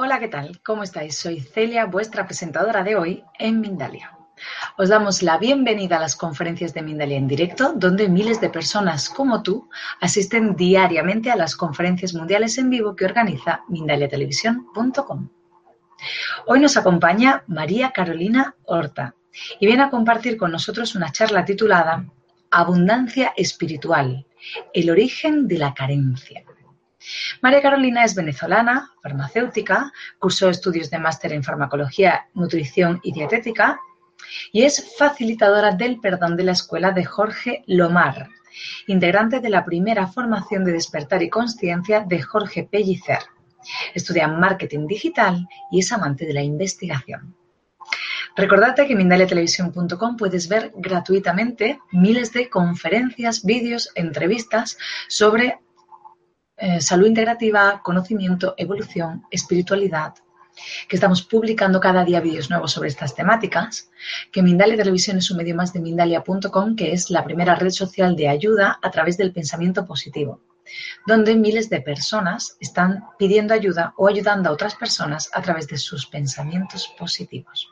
Hola, ¿qué tal? ¿Cómo estáis? Soy Celia, vuestra presentadora de hoy en Mindalia. Os damos la bienvenida a las conferencias de Mindalia en directo, donde miles de personas como tú asisten diariamente a las conferencias mundiales en vivo que organiza mindaliatelevisión.com. Hoy nos acompaña María Carolina Horta y viene a compartir con nosotros una charla titulada Abundancia espiritual, el origen de la carencia. María Carolina es venezolana, farmacéutica, cursó estudios de máster en farmacología, nutrición y dietética y es facilitadora del perdón de la escuela de Jorge Lomar, integrante de la primera formación de despertar y conciencia de Jorge Pellicer. Estudia marketing digital y es amante de la investigación. Recordate que en mindaliatelevisión.com puedes ver gratuitamente miles de conferencias, vídeos, entrevistas sobre eh, salud integrativa, conocimiento, evolución, espiritualidad, que estamos publicando cada día vídeos nuevos sobre estas temáticas, que Mindalia Televisión es un medio más de Mindalia.com, que es la primera red social de ayuda a través del pensamiento positivo, donde miles de personas están pidiendo ayuda o ayudando a otras personas a través de sus pensamientos positivos.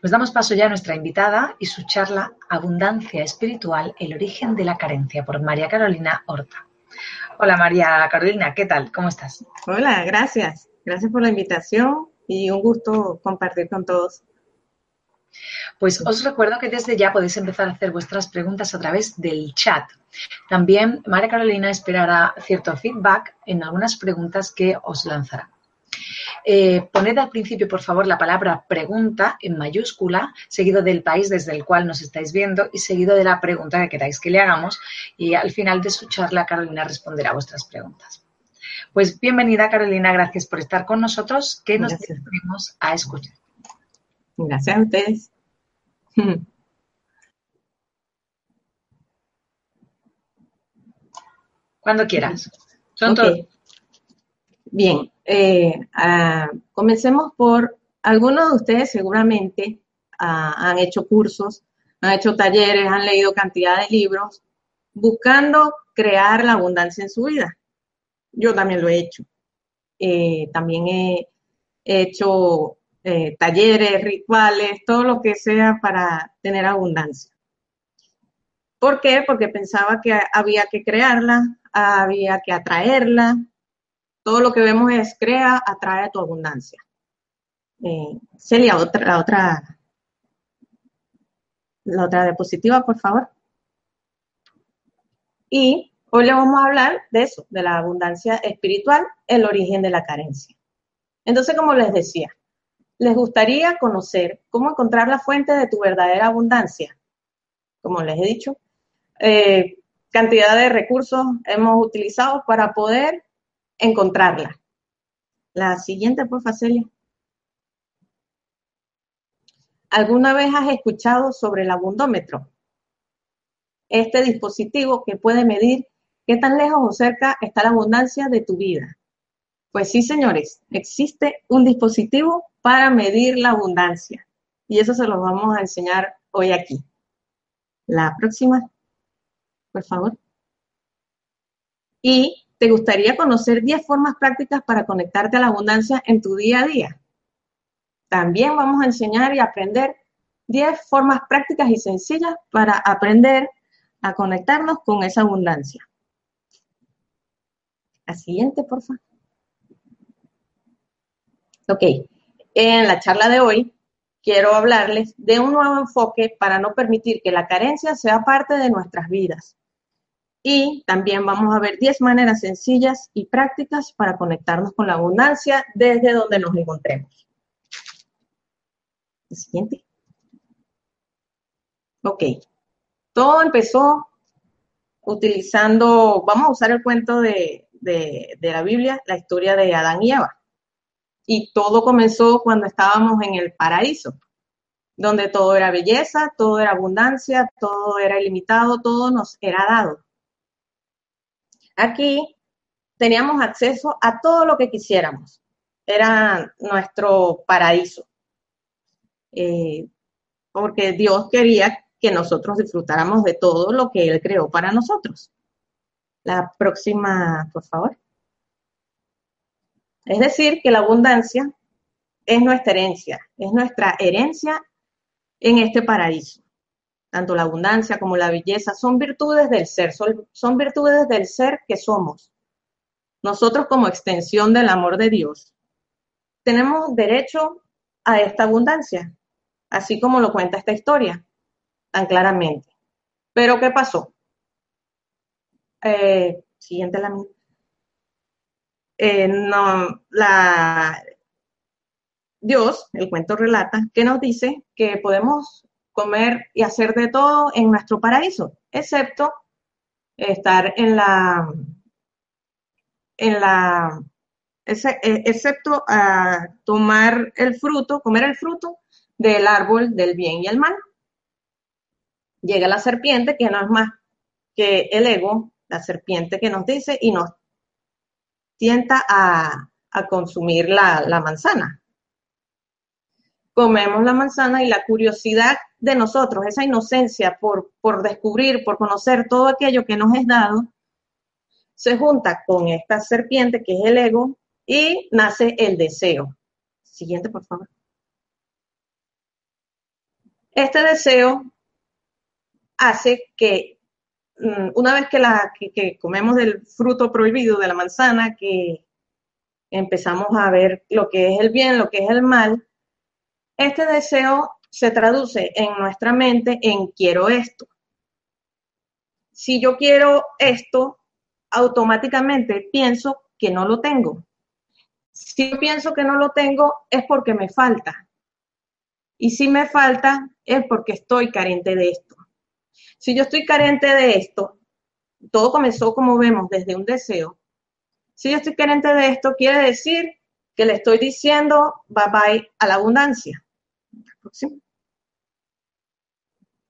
Pues damos paso ya a nuestra invitada y su charla Abundancia Espiritual, el origen de la carencia, por María Carolina Horta. Hola María Carolina, ¿qué tal? ¿Cómo estás? Hola, gracias. Gracias por la invitación y un gusto compartir con todos. Pues os recuerdo que desde ya podéis empezar a hacer vuestras preguntas a través del chat. También María Carolina esperará cierto feedback en algunas preguntas que os lanzará. Eh, poned al principio, por favor, la palabra pregunta en mayúscula, seguido del país desde el cual nos estáis viendo y seguido de la pregunta que queráis que le hagamos. Y al final de su charla, Carolina responderá a vuestras preguntas. Pues bienvenida, Carolina. Gracias por estar con nosotros. Que nos disponemos a escuchar. Gracias a ustedes. Cuando quieras. Son todos. Bien, eh, ah, comencemos por, algunos de ustedes seguramente ah, han hecho cursos, han hecho talleres, han leído cantidad de libros buscando crear la abundancia en su vida. Yo también lo he hecho. Eh, también he, hecho eh, talleres, rituales, todo lo que sea para tener abundancia. ¿Por qué? Porque pensaba que había que crearla, había que atraerla, todo lo que vemos es crea, atrae tu abundancia. Eh, Celia, otra, la otra, la otra diapositiva, por favor. Y hoy le vamos a hablar de eso, de la abundancia espiritual, el origen de la carencia. Entonces, como les decía, les gustaría conocer cómo encontrar la fuente de tu verdadera abundancia. Como les he dicho, eh, cantidad de recursos hemos utilizado para poder encontrarla. La siguiente, por Celia. ¿Alguna vez has escuchado sobre el abundómetro? Este dispositivo que puede medir qué tan lejos o cerca está la abundancia de tu vida. Pues sí, señores, existe un dispositivo para medir la abundancia. Y eso se lo vamos a enseñar hoy aquí. La próxima, por favor. Y ¿Te gustaría conocer 10 formas prácticas para conectarte a la abundancia en tu día a día? También vamos a enseñar y aprender 10 formas prácticas y sencillas para aprender a conectarnos con esa abundancia. La siguiente, por favor. Ok, en la charla de hoy quiero hablarles de un nuevo enfoque para no permitir que la carencia sea parte de nuestras vidas. Y también vamos a ver 10 maneras sencillas y prácticas para conectarnos con la abundancia desde donde nos encontremos. El siguiente. Ok. Todo empezó utilizando, vamos a usar el cuento de, de, la Biblia, la historia de Adán y Eva. Y todo comenzó cuando estábamos en el paraíso, donde todo era belleza, todo era abundancia, todo era ilimitado, todo nos era dado. Aquí teníamos acceso a todo lo que quisiéramos. Era nuestro paraíso. Eh, porque Dios quería que nosotros disfrutáramos de todo lo que Él creó para nosotros. La próxima, por favor. Es decir, que la abundancia es nuestra herencia, es nuestra herencia en este paraíso. Tanto la abundancia como la belleza son virtudes del ser, son, son virtudes del ser que somos. Nosotros como extensión del amor de Dios tenemos derecho a esta abundancia, así como lo cuenta esta historia tan claramente. Pero ¿qué pasó? Eh, siguiente la eh, la, Dios, el cuento relata, que nos dice que podemos comer y hacer de todo en nuestro paraíso, excepto estar en la, en la, eh, excepto a tomar el fruto, comer el fruto del árbol del bien y el mal. Llega la serpiente, que no es más que el ego, la serpiente que nos dice y nos tienta a, consumir la, manzana. Comemos la manzana y la curiosidad de nosotros, esa inocencia por, por descubrir, por conocer todo aquello que nos es dado, se junta con esta serpiente que es el ego y nace el deseo. Siguiente, por favor. Este deseo hace que Mm, una vez que, la, que, comemos del fruto prohibido de la manzana, que empezamos a ver lo que es el bien, lo que es el mal, este deseo se traduce en nuestra mente en quiero esto. Si yo quiero esto, automáticamente pienso que no lo tengo. Si yo pienso que no lo tengo, es porque me falta. Y si me falta, es porque estoy carente de esto. Si yo estoy carente de esto, todo comenzó como vemos desde un deseo. Si yo estoy carente de esto, quiere decir que le estoy diciendo bye bye a la abundancia.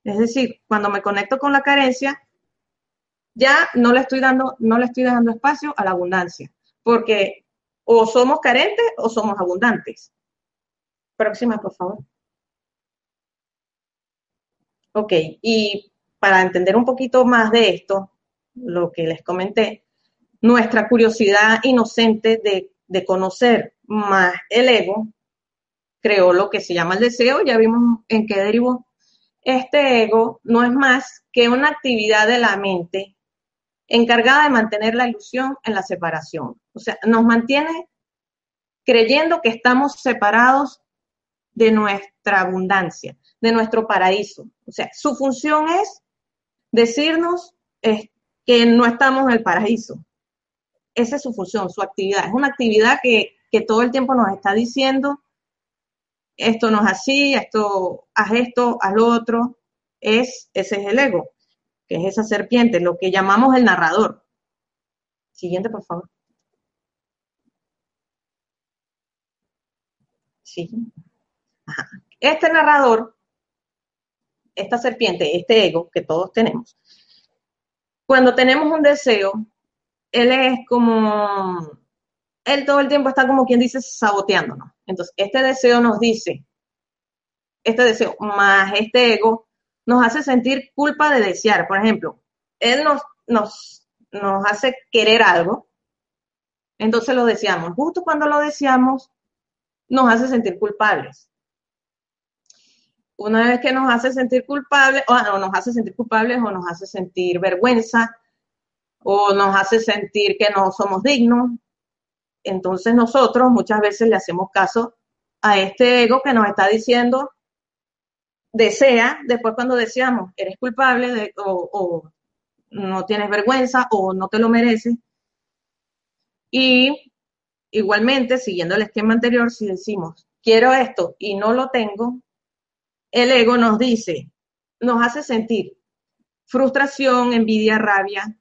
Es decir, cuando me conecto con la carencia, ya no le estoy dando, no le estoy espacio a la abundancia, porque o somos carentes o somos abundantes. Próxima, por favor. Ok, y para entender un poquito más de esto, lo que les comenté, nuestra curiosidad inocente de, conocer más el ego creó lo que se llama el deseo, ya vimos en qué derivó. Este ego no es más que una actividad de la mente encargada de mantener la ilusión en la separación. O sea, nos mantiene creyendo que estamos separados de nuestra abundancia, de nuestro paraíso. O sea, su función es decirnos que no estamos en el paraíso. Esa es su función, su actividad. Es una actividad que, todo el tiempo nos está diciendo, esto no es así, esto, haz esto, haz lo otro. Es, ese es el ego, que es esa serpiente, lo que llamamos el narrador. Siguiente, por favor. Sí. Este narrador esta serpiente, este ego que todos tenemos, cuando tenemos un deseo, él es como, él todo el tiempo está como quien dice saboteándonos. Entonces, este deseo nos dice, este deseo más este ego nos hace sentir culpa de desear. Por ejemplo, él nos, nos, nos hace querer algo, entonces lo deseamos. Justo cuando lo deseamos, nos hace sentir culpables. una vez que nos hace sentir culpables, o no, nos hace sentir culpables o nos hace sentir vergüenza, o nos hace sentir que no somos dignos, entonces nosotros muchas veces le hacemos caso a este ego que nos está diciendo, desea, después cuando deseamos, eres culpable o, o no tienes vergüenza o no te lo mereces. Y igualmente, siguiendo el esquema anterior, si decimos, quiero esto y no lo tengo, el ego nos dice, nos hace sentir frustración, envidia, rabia,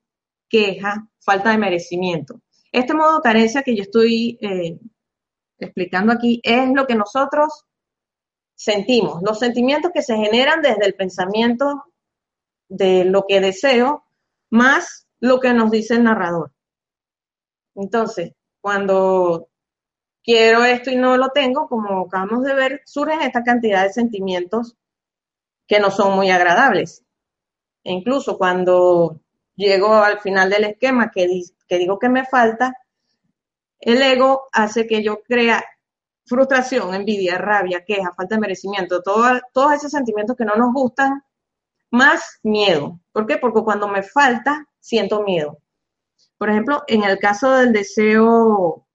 queja, falta de merecimiento. Este modo carencia que yo estoy eh, explicando aquí es lo que nosotros sentimos, los sentimientos que se generan desde el pensamiento de lo que deseo, más lo que nos dice el narrador. Entonces, cuando quiero esto y no lo tengo, como acabamos de ver, surgen esta cantidad de sentimientos que no son muy agradables. E incluso cuando llego al final del esquema que, que digo que me falta, el ego hace que yo crea frustración, envidia, rabia, queja, falta de merecimiento, todos esos sentimientos que no nos gustan, más miedo. ¿Por qué? Porque cuando me falta, siento miedo. Por ejemplo, en el caso del deseo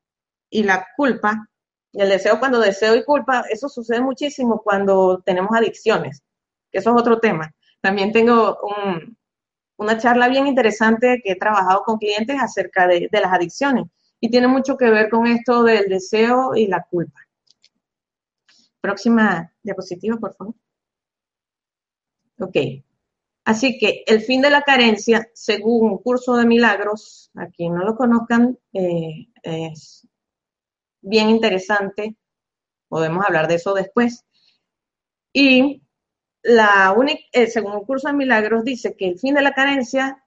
y la culpa, el deseo cuando deseo y culpa, eso sucede muchísimo cuando tenemos adicciones, que eso es otro tema. También tengo una charla bien interesante que he trabajado con clientes acerca de, las adicciones y tiene mucho que ver con esto del deseo y la culpa. Próxima diapositiva, por favor. Ok. Así que el fin de la carencia, según un curso de milagros, a quien no lo conozcan, eh, es bien interesante. Podemos hablar de eso después. Y la única, eh, según un curso de milagros, dice que el fin de la carencia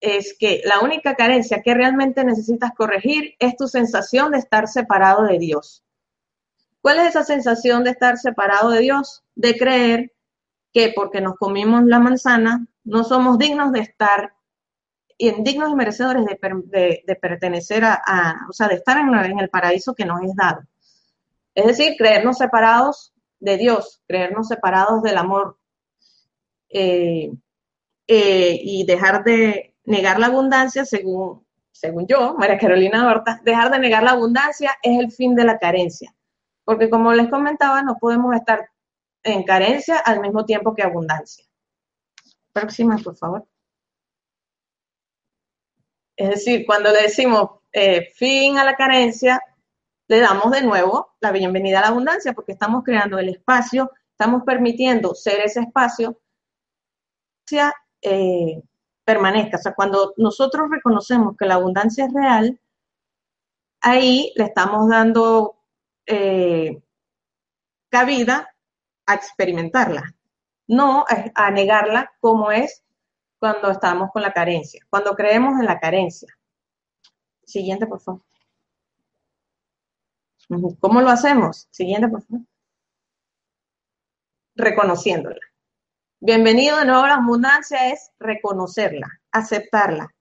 es que la única carencia que realmente necesitas corregir es tu sensación de estar separado de Dios. ¿Cuál es esa sensación de estar separado de Dios? De creer que porque nos comimos la manzana no somos dignos de estar dignos y merecedores de, pertenecer a, o sea, de estar en, el paraíso que nos es dado. Es decir, creernos separados de Dios, creernos separados del amor eh, eh, y dejar de negar la abundancia, según, según yo, María Carolina Horta, dejar de negar la abundancia es el fin de la carencia. Porque como les comentaba, no podemos estar en carencia al mismo tiempo que abundancia. Próxima, por favor. Es decir, cuando le decimos eh, fin a la carencia, le damos de nuevo la bienvenida a la abundancia porque estamos creando el espacio, estamos permitiendo ser ese espacio eh, permanezca. O sea, cuando nosotros reconocemos que la abundancia es real, ahí le estamos dando eh, cabida a experimentarla, no a negarla como es cuando estamos con la carencia, cuando creemos en la carencia. Siguiente, por favor. ¿Cómo lo hacemos? Siguiente, por favor. Reconociéndola. Bienvenido de nuevo a la abundancia es reconocerla, aceptarla,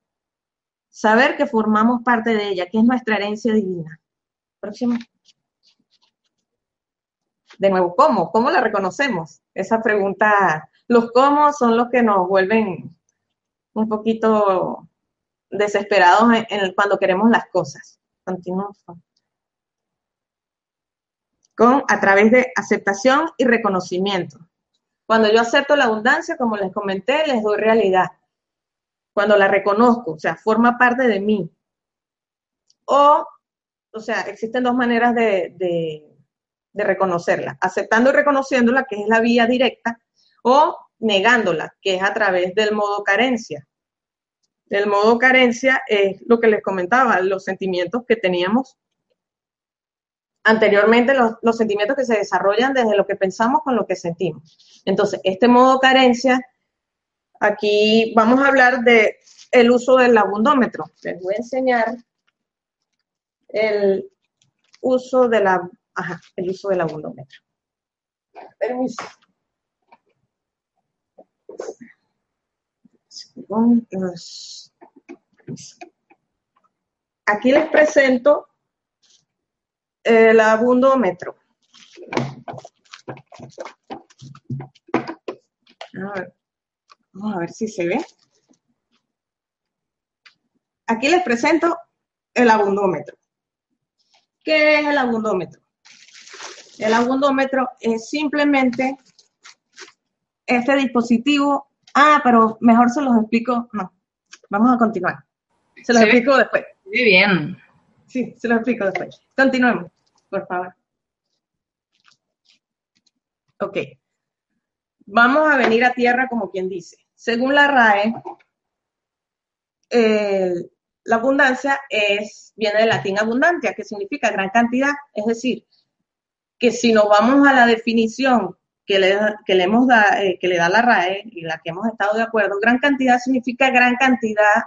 saber que formamos parte de ella, que es nuestra herencia divina. Próximo. De nuevo, ¿cómo? ¿Cómo la reconocemos? Esa pregunta, los cómo son los que nos vuelven un poquito desesperados cuando queremos las cosas. Continuamos. Con, a través de aceptación y reconocimiento. Cuando yo acepto la abundancia, como les comenté, les doy realidad. Cuando la reconozco, o sea, forma parte de mí. O, o sea, existen dos maneras de, de reconocerla. Aceptando y reconociéndola, que es la vía directa, o negándola, que es a través del modo carencia. El modo carencia es lo que les comentaba, los sentimientos que teníamos anteriormente, los, sentimientos que se desarrollan desde lo que pensamos con lo que sentimos. Entonces, este modo carencia, aquí vamos a hablar de el uso del abundómetro. Les voy a enseñar el uso de la, el uso del abundómetro. Permiso. Aquí les presento el abundómetro. A ver, vamos a ver si se ve. Aquí les presento el abundómetro. ¿Qué es el abundómetro? El abundómetro es simplemente este dispositivo. Ah, pero mejor se los explico. No, vamos a continuar. Se los explico después. Muy bien. Sí, se los explico después. Continuemos, por favor. Ok. Vamos a venir a tierra como quien dice. Según la RAE, la abundancia es, viene del latín abundantia, que significa gran cantidad. Es decir, que si nos vamos a la definición que le, que le, hemos da, eh, que le da la RAE y la que hemos estado de acuerdo, gran cantidad significa gran cantidad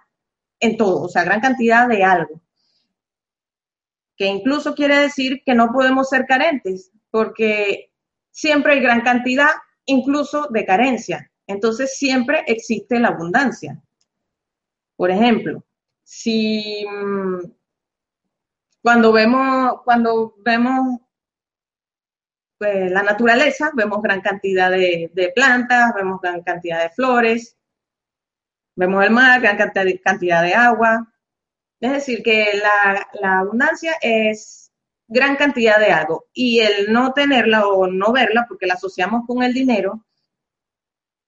en todo, o sea, gran cantidad de algo. Que incluso quiere decir que no podemos ser carentes, porque siempre hay gran cantidad, incluso de carencia. Entonces siempre existe la abundancia. Por ejemplo, si mm, cuando vemos, cuando vemos pues, la naturaleza, vemos gran cantidad de, plantas, vemos gran cantidad de flores, vemos el mar, gran cantidad de, agua. Es decir, que la, abundancia es gran cantidad de algo y el no tenerla o no verla, porque la asociamos con el dinero,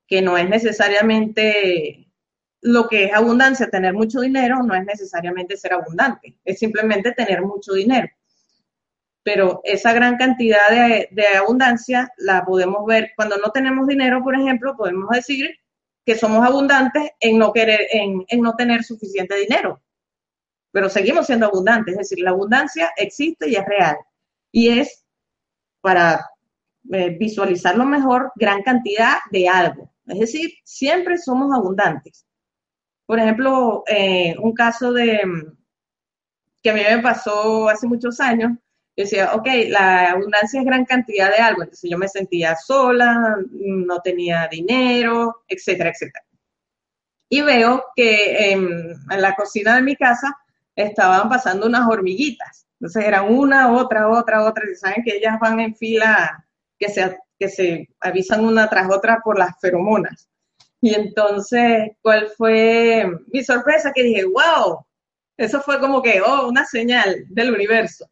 que no es necesariamente lo que es abundancia, tener mucho dinero, no es necesariamente ser abundante, es simplemente tener mucho dinero. Pero esa gran cantidad de, abundancia la podemos ver cuando no tenemos dinero, por ejemplo, podemos decir que somos abundantes en no querer, en, no tener suficiente dinero, pero seguimos siendo abundantes, es decir, la abundancia existe y es real y es para eh, visualizarlo mejor gran cantidad de algo, es decir, siempre somos abundantes. Por ejemplo, eh, un caso de que a mí me pasó hace muchos años, decía, ok, la abundancia es gran cantidad de algo, entonces yo me sentía sola, no tenía dinero, etcétera, etcétera. Y veo que en, la cocina de mi casa estaban pasando unas hormiguitas, entonces eran una, otra, otra, otra, y saben que ellas van en fila, que se, que se avisan una tras otra por las feromonas. Y entonces, ¿cuál fue mi sorpresa? Que dije, wow, eso fue como que, oh, una señal del universo.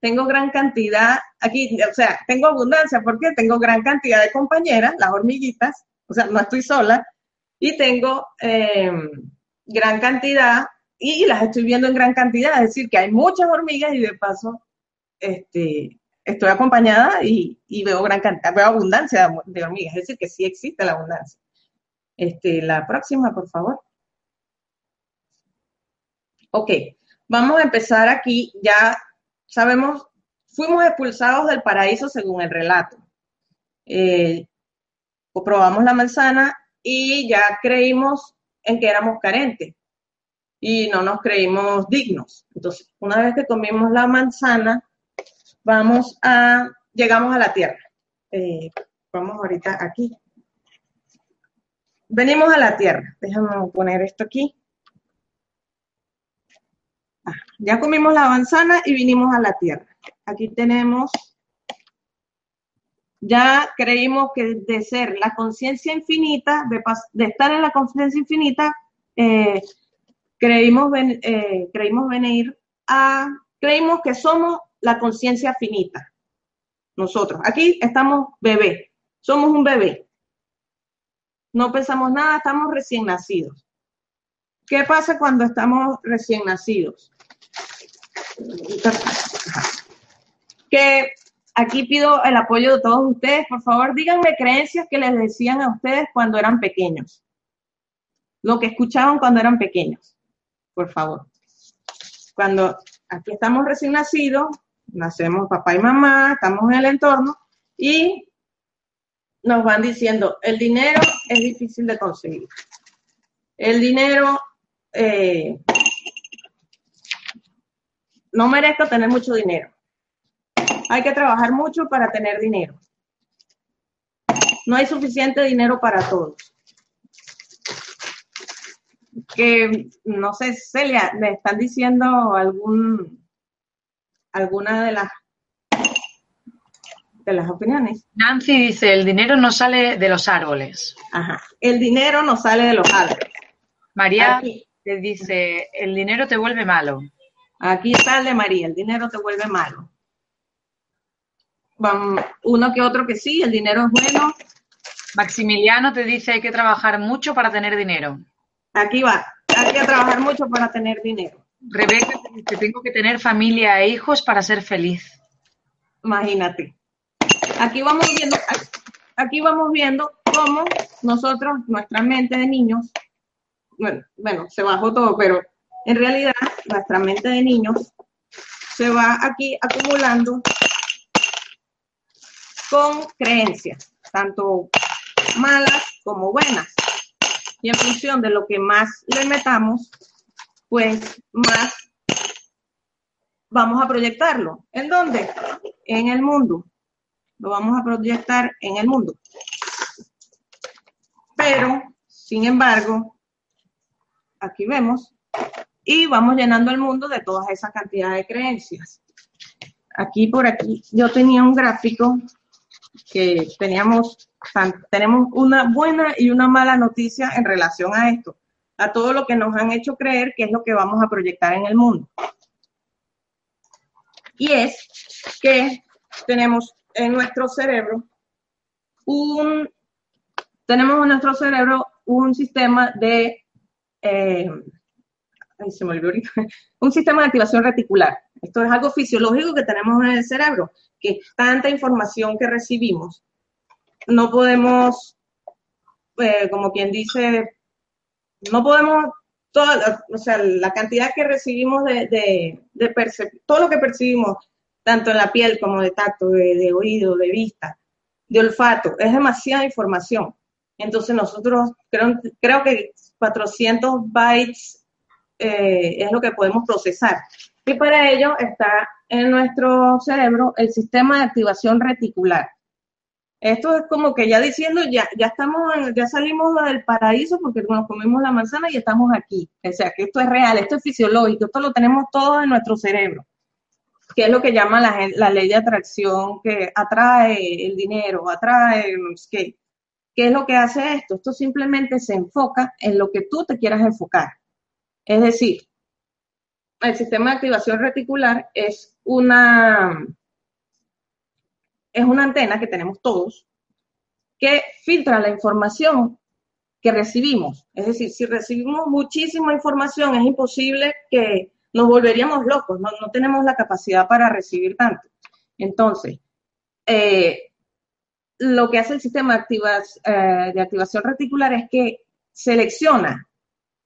Tengo gran cantidad, aquí, o sea, tengo abundancia. Porque tengo gran cantidad de compañeras, las hormiguitas, o sea, no estoy sola, y tengo em, gran cantidad, y las estoy viendo en gran cantidad, es decir, que hay muchas hormigas y de paso, este, estoy acompañada y, veo gran cantidad, veo abundancia de hormigas, es decir, que sí existe la abundancia. Este, la próxima, por favor. Ok, vamos a empezar aquí ya sabemos, fuimos expulsados del paraíso según el relato. Eh, probamos la manzana y ya creímos en que éramos carentes y no nos creímos dignos. Entonces, una vez que comimos la manzana, vamos a, llegamos a la tierra. Eh, vamos ahorita aquí. Venimos a la tierra. Déjame poner esto aquí. Ya comimos la manzana y vinimos a la tierra. Aquí tenemos, ya creímos que de ser la conciencia infinita, de, estar en la conciencia infinita, eh, creímos, eh, creímos venir a, creímos que somos la conciencia finita. Nosotros, aquí estamos bebé, somos un bebé. No pensamos nada, estamos recién nacidos. ¿Qué pasa cuando estamos recién nacidos? Que aquí pido el apoyo de todos ustedes. Por favor, díganme creencias que les decían a ustedes cuando eran pequeños. Lo que escuchaban cuando eran pequeños. Por favor. Cuando aquí estamos recién nacidos, nacemos papá y mamá, estamos en el entorno y nos van diciendo, el dinero es difícil de conseguir. El dinero eh, no merezco tener mucho dinero. Hay que trabajar mucho para tener dinero. No hay suficiente dinero para todos. Que, no sé, Celia, ¿me están diciendo algún, alguna de las de las opiniones. Nancy dice, el dinero no sale de los árboles. Ajá. El dinero no sale de los árboles. María te dice, el dinero te vuelve malo. Aquí sale María, el dinero te vuelve malo. uno que otro que sí, el dinero es bueno. Maximiliano te dice, hay que trabajar mucho para tener dinero. Aquí va, hay que trabajar mucho para tener dinero. Rebeca tengo que tener familia e hijos para ser feliz. Imagínate. Aquí vamos viendo, aquí vamos viendo cómo nosotros, nuestra mente de niños, bueno, bueno, se bajó todo, pero en realidad nuestra mente de niños se va aquí acumulando con creencias, tanto malas como buenas. Y en función de lo que más le metamos, pues más vamos a proyectarlo. ¿En dónde? En el mundo. Lo vamos a proyectar en el mundo. Pero, sin embargo, aquí vemos, y vamos llenando el mundo de todas esas cantidades de creencias. Aquí por aquí yo tenía un gráfico que teníamos, tenemos una buena y una mala noticia en relación a esto, a todo lo que nos han hecho creer que es lo que vamos a proyectar en el mundo. Y es que tenemos en nuestro cerebro un, tenemos en nuestro cerebro un sistema de, eh, se me olvidó un sistema de activación reticular. Esto es algo fisiológico que tenemos en el cerebro, que tanta información que recibimos, no podemos, eh, como quien dice, no podemos, toda, o sea, la cantidad que recibimos de, de, de todo lo que percibimos tanto en la piel como de tacto, de, oído, de vista, de olfato. Es demasiada información. Entonces nosotros creo, creo que 400 bytes eh, es lo que podemos procesar. Y para ello está en nuestro cerebro el sistema de activación reticular. Esto es como que ya diciendo, ya, ya estamos, ya salimos del paraíso porque nos comimos la manzana y estamos aquí. O sea, que esto es real, esto es fisiológico, esto lo tenemos todo en nuestro cerebro que es lo que llama la, ley de atracción, que atrae el dinero, atrae, ¿qué? ¿Qué es lo que hace esto? Esto simplemente se enfoca en lo que tú te quieras enfocar. Es decir, el sistema de activación reticular es una, es una antena que tenemos todos que filtra la información que recibimos. Es decir, si recibimos muchísima información, es imposible que nos volveríamos locos, no, tenemos la capacidad para recibir tanto. Entonces, eh, lo que hace el sistema eh, de activación reticular es que selecciona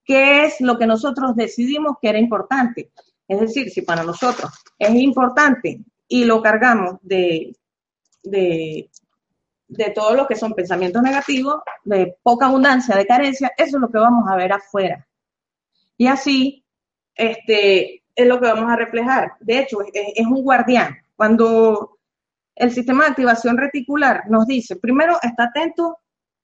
qué es lo que nosotros decidimos que era importante. Es decir, si para nosotros es importante y lo cargamos de, de, de todo lo que son pensamientos negativos, de poca abundancia, de carencia, eso es lo que vamos a ver afuera. Y así este, es lo que vamos a reflejar. De hecho, es, un guardián. Cuando el sistema de activación reticular nos dice, primero, está atento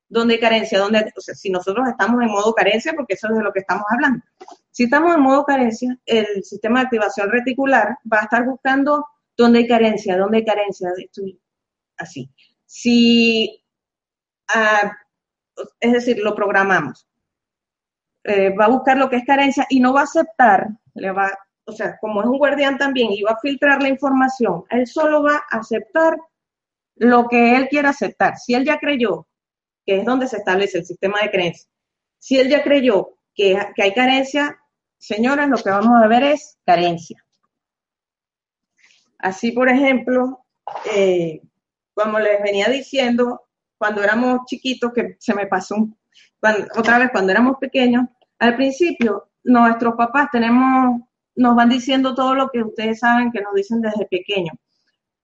donde hay carencia, donde, o sea, si nosotros estamos en modo carencia, porque eso es de lo que estamos hablando. Si estamos en modo carencia, el sistema de activación reticular va a estar buscando dónde hay carencia, dónde hay carencia, así. Si, ah, es decir, lo programamos. Eh, va a buscar lo que es carencia y no va a aceptar, le va, o sea, como es un guardián también y va a filtrar la información, él solo va a aceptar lo que él quiera aceptar. Si él ya creyó, que es donde se establece el sistema de creencia, si él ya creyó que, hay carencia, señores, lo que vamos a ver es carencia. Así, por ejemplo, eh, como les venía diciendo, cuando éramos chiquitos, que se me pasó otra vez cuando éramos pequeños, al principio nuestros papás tenemos, nos van diciendo todo lo que ustedes saben que nos dicen desde pequeños.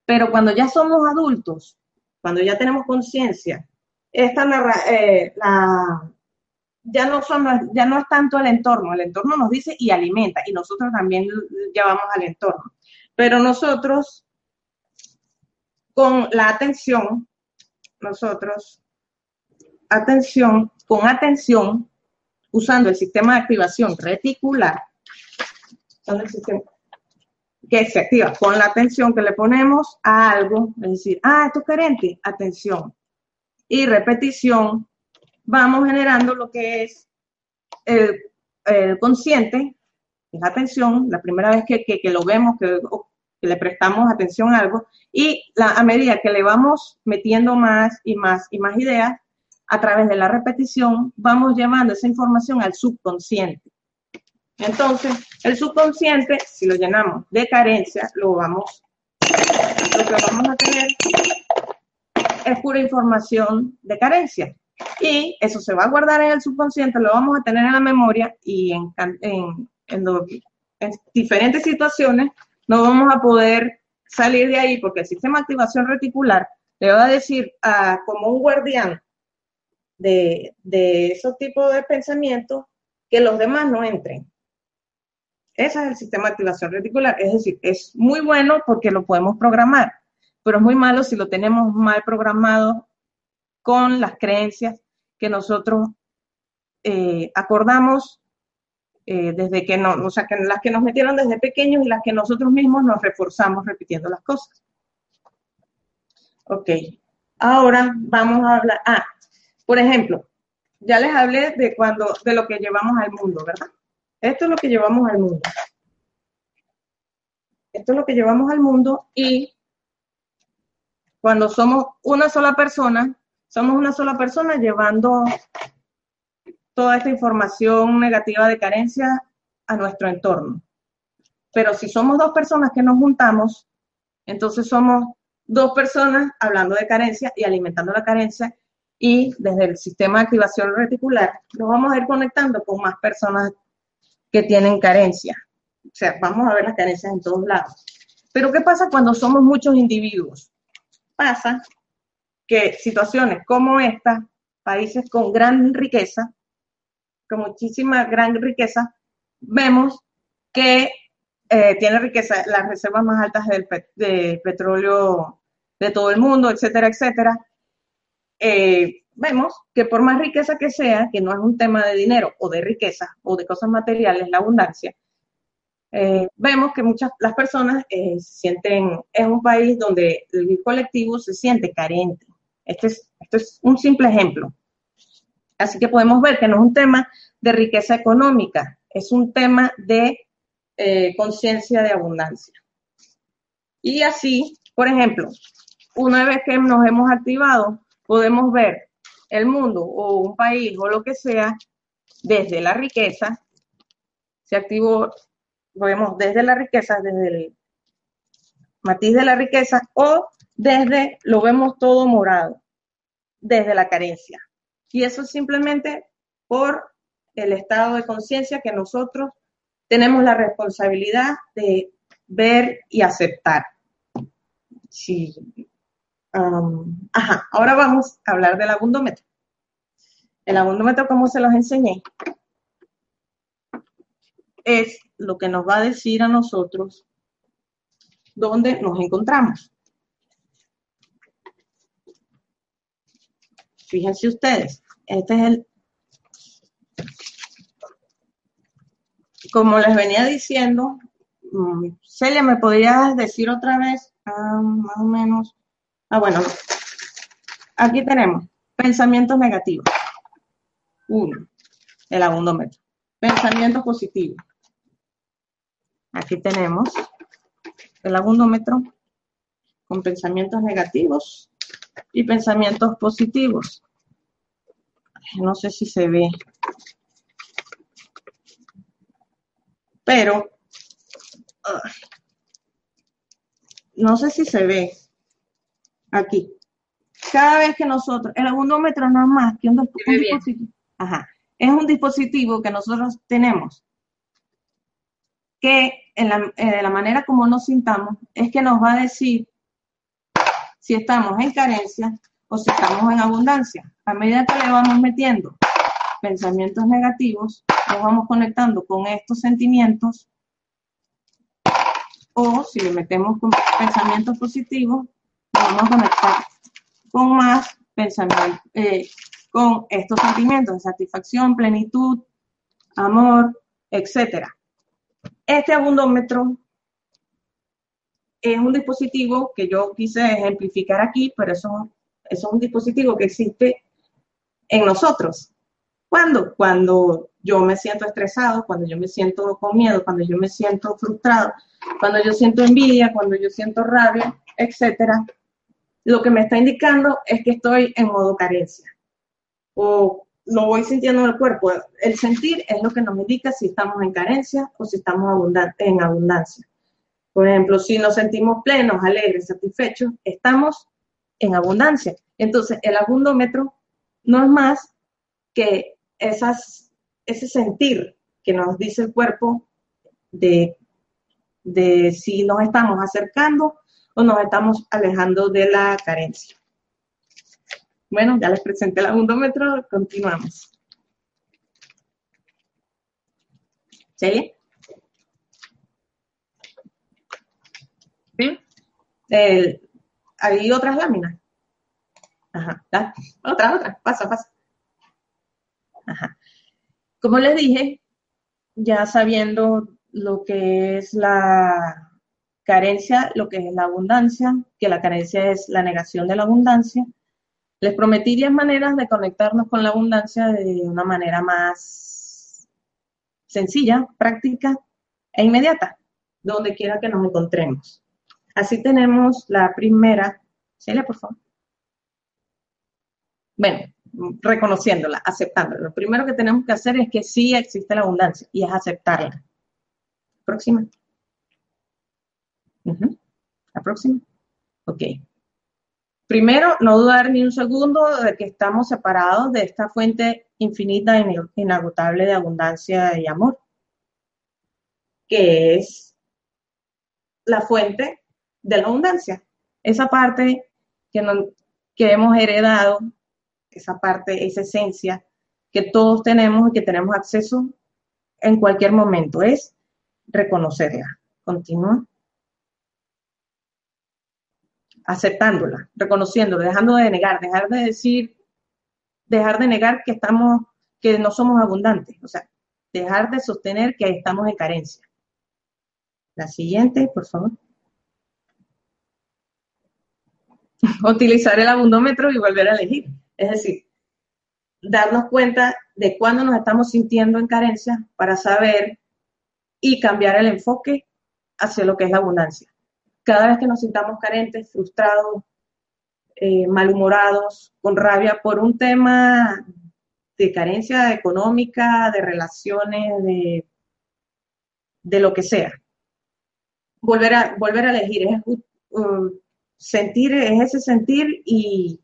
Pero cuando ya somos adultos, cuando ya tenemos conciencia, esta eh, la, ya no son, ya no es tanto el entorno, el entorno nos dice y alimenta, y nosotros también llevamos al entorno. Pero nosotros, con la atención, nosotros, atención, con atención, usando el sistema de activación reticular, que se activa con la atención que le ponemos a algo, es decir, ah, esto es carente, atención. Y repetición, vamos generando lo que es el, consciente, es atención, la primera vez que, que, lo vemos, que, que, le prestamos atención a algo, y a medida que le vamos metiendo más y más y más ideas, a través de la repetición, vamos llevando esa información al subconsciente. Entonces, el subconsciente, si lo llenamos de carencia, lo vamos, lo que a tener es pura información de carencia. Y eso se va a guardar en el subconsciente, lo vamos a tener en la memoria y en diferentes situaciones no vamos a poder salir de ahí porque el sistema de activación reticular le va a decir a, como un guardián de, de esos tipos de pensamientos que los demás no entren. Ese es el sistema de activación reticular. Es decir, es muy bueno porque lo podemos programar, pero es muy malo si lo tenemos mal programado con las creencias que nosotros eh, acordamos eh, desde que no, o sea, que las que nos metieron desde pequeños y las que nosotros mismos nos reforzamos repitiendo las cosas. Ok, ahora vamos a hablar, ah, por ejemplo, ya les hablé de cuando, de lo que llevamos al mundo, ¿verdad? Esto es lo que llevamos al mundo. Esto es lo que llevamos al mundo y cuando somos una sola persona, somos una sola persona llevando toda esta información negativa de carencia a nuestro entorno. Pero si somos dos personas que nos juntamos, entonces somos dos personas hablando de carencia y alimentando la carencia y desde el sistema de activación reticular nos vamos a ir conectando con más personas que tienen carencia. O sea, vamos a ver las carencias en todos lados. Pero ¿qué pasa cuando somos muchos individuos? Pasa que situaciones como esta, países con gran riqueza, con muchísima gran riqueza, vemos que eh, tiene riqueza, las reservas más altas del de petróleo de todo el mundo, etcétera, etcétera. Eh, vemos que por más riqueza que sea, que no es un tema de dinero o de riqueza o de cosas materiales, la abundancia, eh, vemos que muchas las personas eh, sienten, es un país donde el colectivo se siente carente. Este es un simple ejemplo. Así que podemos ver que no es un tema de riqueza económica, es un tema de eh, conciencia de abundancia. Y así, por ejemplo, una vez que nos hemos activado, podemos ver el mundo o un país o lo que sea desde la riqueza, se activó, lo vemos desde la riqueza, desde el matiz de la riqueza o desde, lo vemos todo morado, desde la carencia. Y eso simplemente por el estado de conciencia que nosotros tenemos la responsabilidad de ver y aceptar. Sí, ajá, ahora vamos a hablar del abundómetro. El abundómetro, como se los enseñé, es lo que nos va a decir a nosotros dónde nos encontramos. Fíjense ustedes, este es el... Como les venía diciendo, mm, Celia, ¿me podrías decir otra vez, ah, más o menos, Ah, bueno, aquí tenemos pensamientos negativos. Uno, el abundómetro. Pensamientos positivos. Aquí tenemos el abundómetro con pensamientos negativos y pensamientos positivos. No sé si se ve. Pero, no sé si se ve aquí. Cada vez que nosotros, el abundómetro no es más que un, dispositivo. Ajá, es un dispositivo que nosotros tenemos que en la, eh, la manera como nos sintamos es que nos va a decir si estamos en carencia o si estamos en abundancia. A medida que le vamos metiendo pensamientos negativos, nos vamos conectando con estos sentimientos o si le metemos con pensamientos positivos, vamos a conectar con más pensamiento, eh, con estos sentimientos de satisfacción, plenitud, amor, etcétera. Este abundómetro es un dispositivo que yo quise ejemplificar aquí, pero eso, es un dispositivo que existe en nosotros. ¿Cuándo? Cuando yo me siento estresado, cuando yo me siento con miedo, cuando yo me siento frustrado, cuando yo siento envidia, cuando yo siento rabia, etcétera, lo que me está indicando es que estoy en modo carencia o lo voy sintiendo en el cuerpo. El sentir es lo que nos indica si estamos en carencia o si estamos en abundancia. Por ejemplo, si nos sentimos plenos, alegres, satisfechos, estamos en abundancia. Entonces, el abundómetro no es más que ese sentir que nos dice el cuerpo de, de si nos estamos acercando o nos estamos alejando de la carencia. Bueno, ya les presenté el abundómetro, continuamos. ¿Sí? Hay otras láminas. Ajá, otra, otra, pasa, pasa. Como les dije, ya sabiendo lo que es la carencia, lo que es la abundancia, que la carencia es la negación de la abundancia, les prometí 10 maneras de conectarnos con la abundancia de una manera más sencilla, práctica e inmediata, donde quiera que nos encontremos. Así tenemos la primera. Celia, por favor. Bueno, reconociéndola, aceptándola. Lo primero que tenemos que hacer es que sí existe la abundancia y es aceptarla. Próxima. La próxima. Ok. Primero, no dudar ni un segundo de que estamos separados de esta fuente infinita e inagotable de abundancia y amor, que es la fuente de la abundancia. Esa parte que, que hemos heredado esa parte, esa esencia que todos tenemos y que tenemos acceso en cualquier momento, es reconocerla. Continúa. Aceptándola, reconociéndola, dejando de negar, dejar de decir, dejar de negar que estamos, que no somos abundantes, o sea, dejar de sostener que estamos en carencia. La siguiente, por favor. Utilizar el abundómetro y volver a elegir. Es decir, darnos cuenta de cuándo nos estamos sintiendo en carencia para saber y cambiar el enfoque hacia lo que es la abundancia. Cada vez que nos sintamos carentes, frustrados, eh, malhumorados, con rabia por un tema de carencia económica, de relaciones, de, de lo que sea. Volver a, volver a elegir, es uh, sentir, es ese sentir y,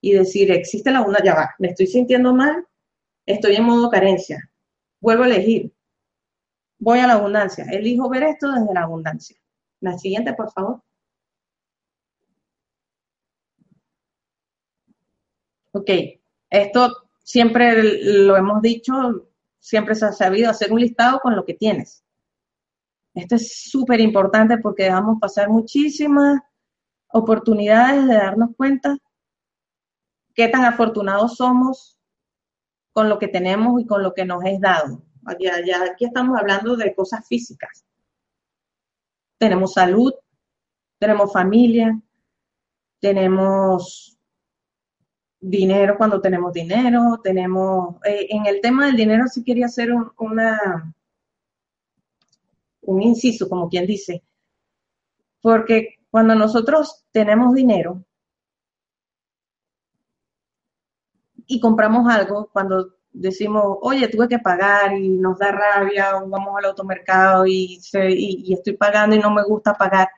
y decir, existe la una, ya va, me estoy sintiendo mal, estoy en modo carencia, vuelvo a elegir, voy a la abundancia, elijo ver esto desde la abundancia. La siguiente, por favor. Ok, esto siempre lo hemos dicho, siempre se ha sabido hacer un listado con lo que tienes. Esto es súper importante porque dejamos pasar muchísimas oportunidades de darnos cuenta qué tan afortunados somos con lo que tenemos y con lo que nos es dado. Aquí estamos hablando de cosas físicas. Tenemos salud, tenemos familia, tenemos dinero cuando tenemos dinero, tenemos... Eh, en el tema del dinero sí quería hacer un, un inciso, como quien dice, porque cuando nosotros tenemos dinero, y compramos algo cuando decimos, oye, tuve que pagar y nos da rabia, o vamos al automercado y, y, estoy pagando y no me gusta pagar.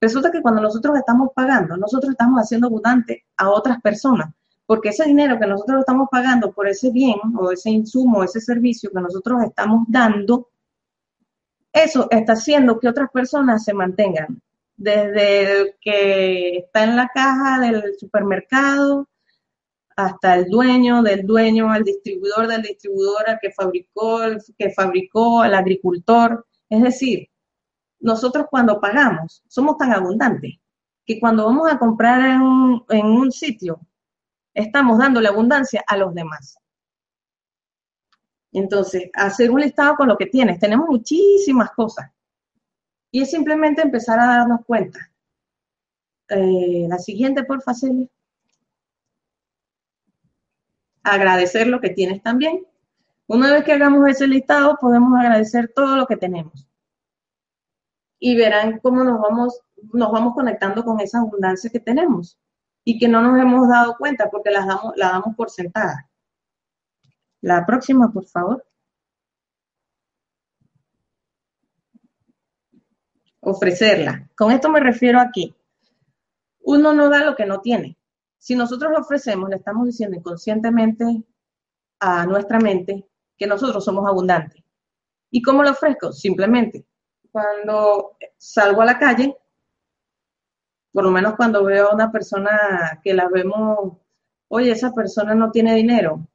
Resulta que cuando nosotros estamos pagando, nosotros estamos haciendo abundante a otras personas, porque ese dinero que nosotros estamos pagando por ese bien o ese insumo, ese servicio que nosotros estamos dando, eso está haciendo que otras personas se mantengan. Desde el que está en la caja del supermercado, hasta el dueño del dueño, al distribuidor del distribuidor, al que fabricó, que fabricó, al agricultor. Es decir, nosotros cuando pagamos somos tan abundantes que cuando vamos a comprar en un, en un sitio, estamos dando la abundancia a los demás. Entonces, hacer un listado con lo que tienes. Tenemos muchísimas cosas. Y es simplemente empezar a darnos cuenta. Eh, la siguiente, por Celia. Agradecer lo que tienes también. Una vez que hagamos ese listado, podemos agradecer todo lo que tenemos. Y verán cómo nos vamos, nos vamos conectando con esa abundancia que tenemos y que no nos hemos dado cuenta porque damos, la damos por sentada. La próxima, por favor. Ofrecerla. Con esto me refiero aquí. Uno no da lo que no tiene. Si nosotros lo ofrecemos, le estamos diciendo inconscientemente a nuestra mente que nosotros somos abundantes. ¿Y cómo lo ofrezco? Simplemente, cuando salgo a la calle, por lo menos cuando veo a una persona que la vemos, oye, esa persona no tiene dinero,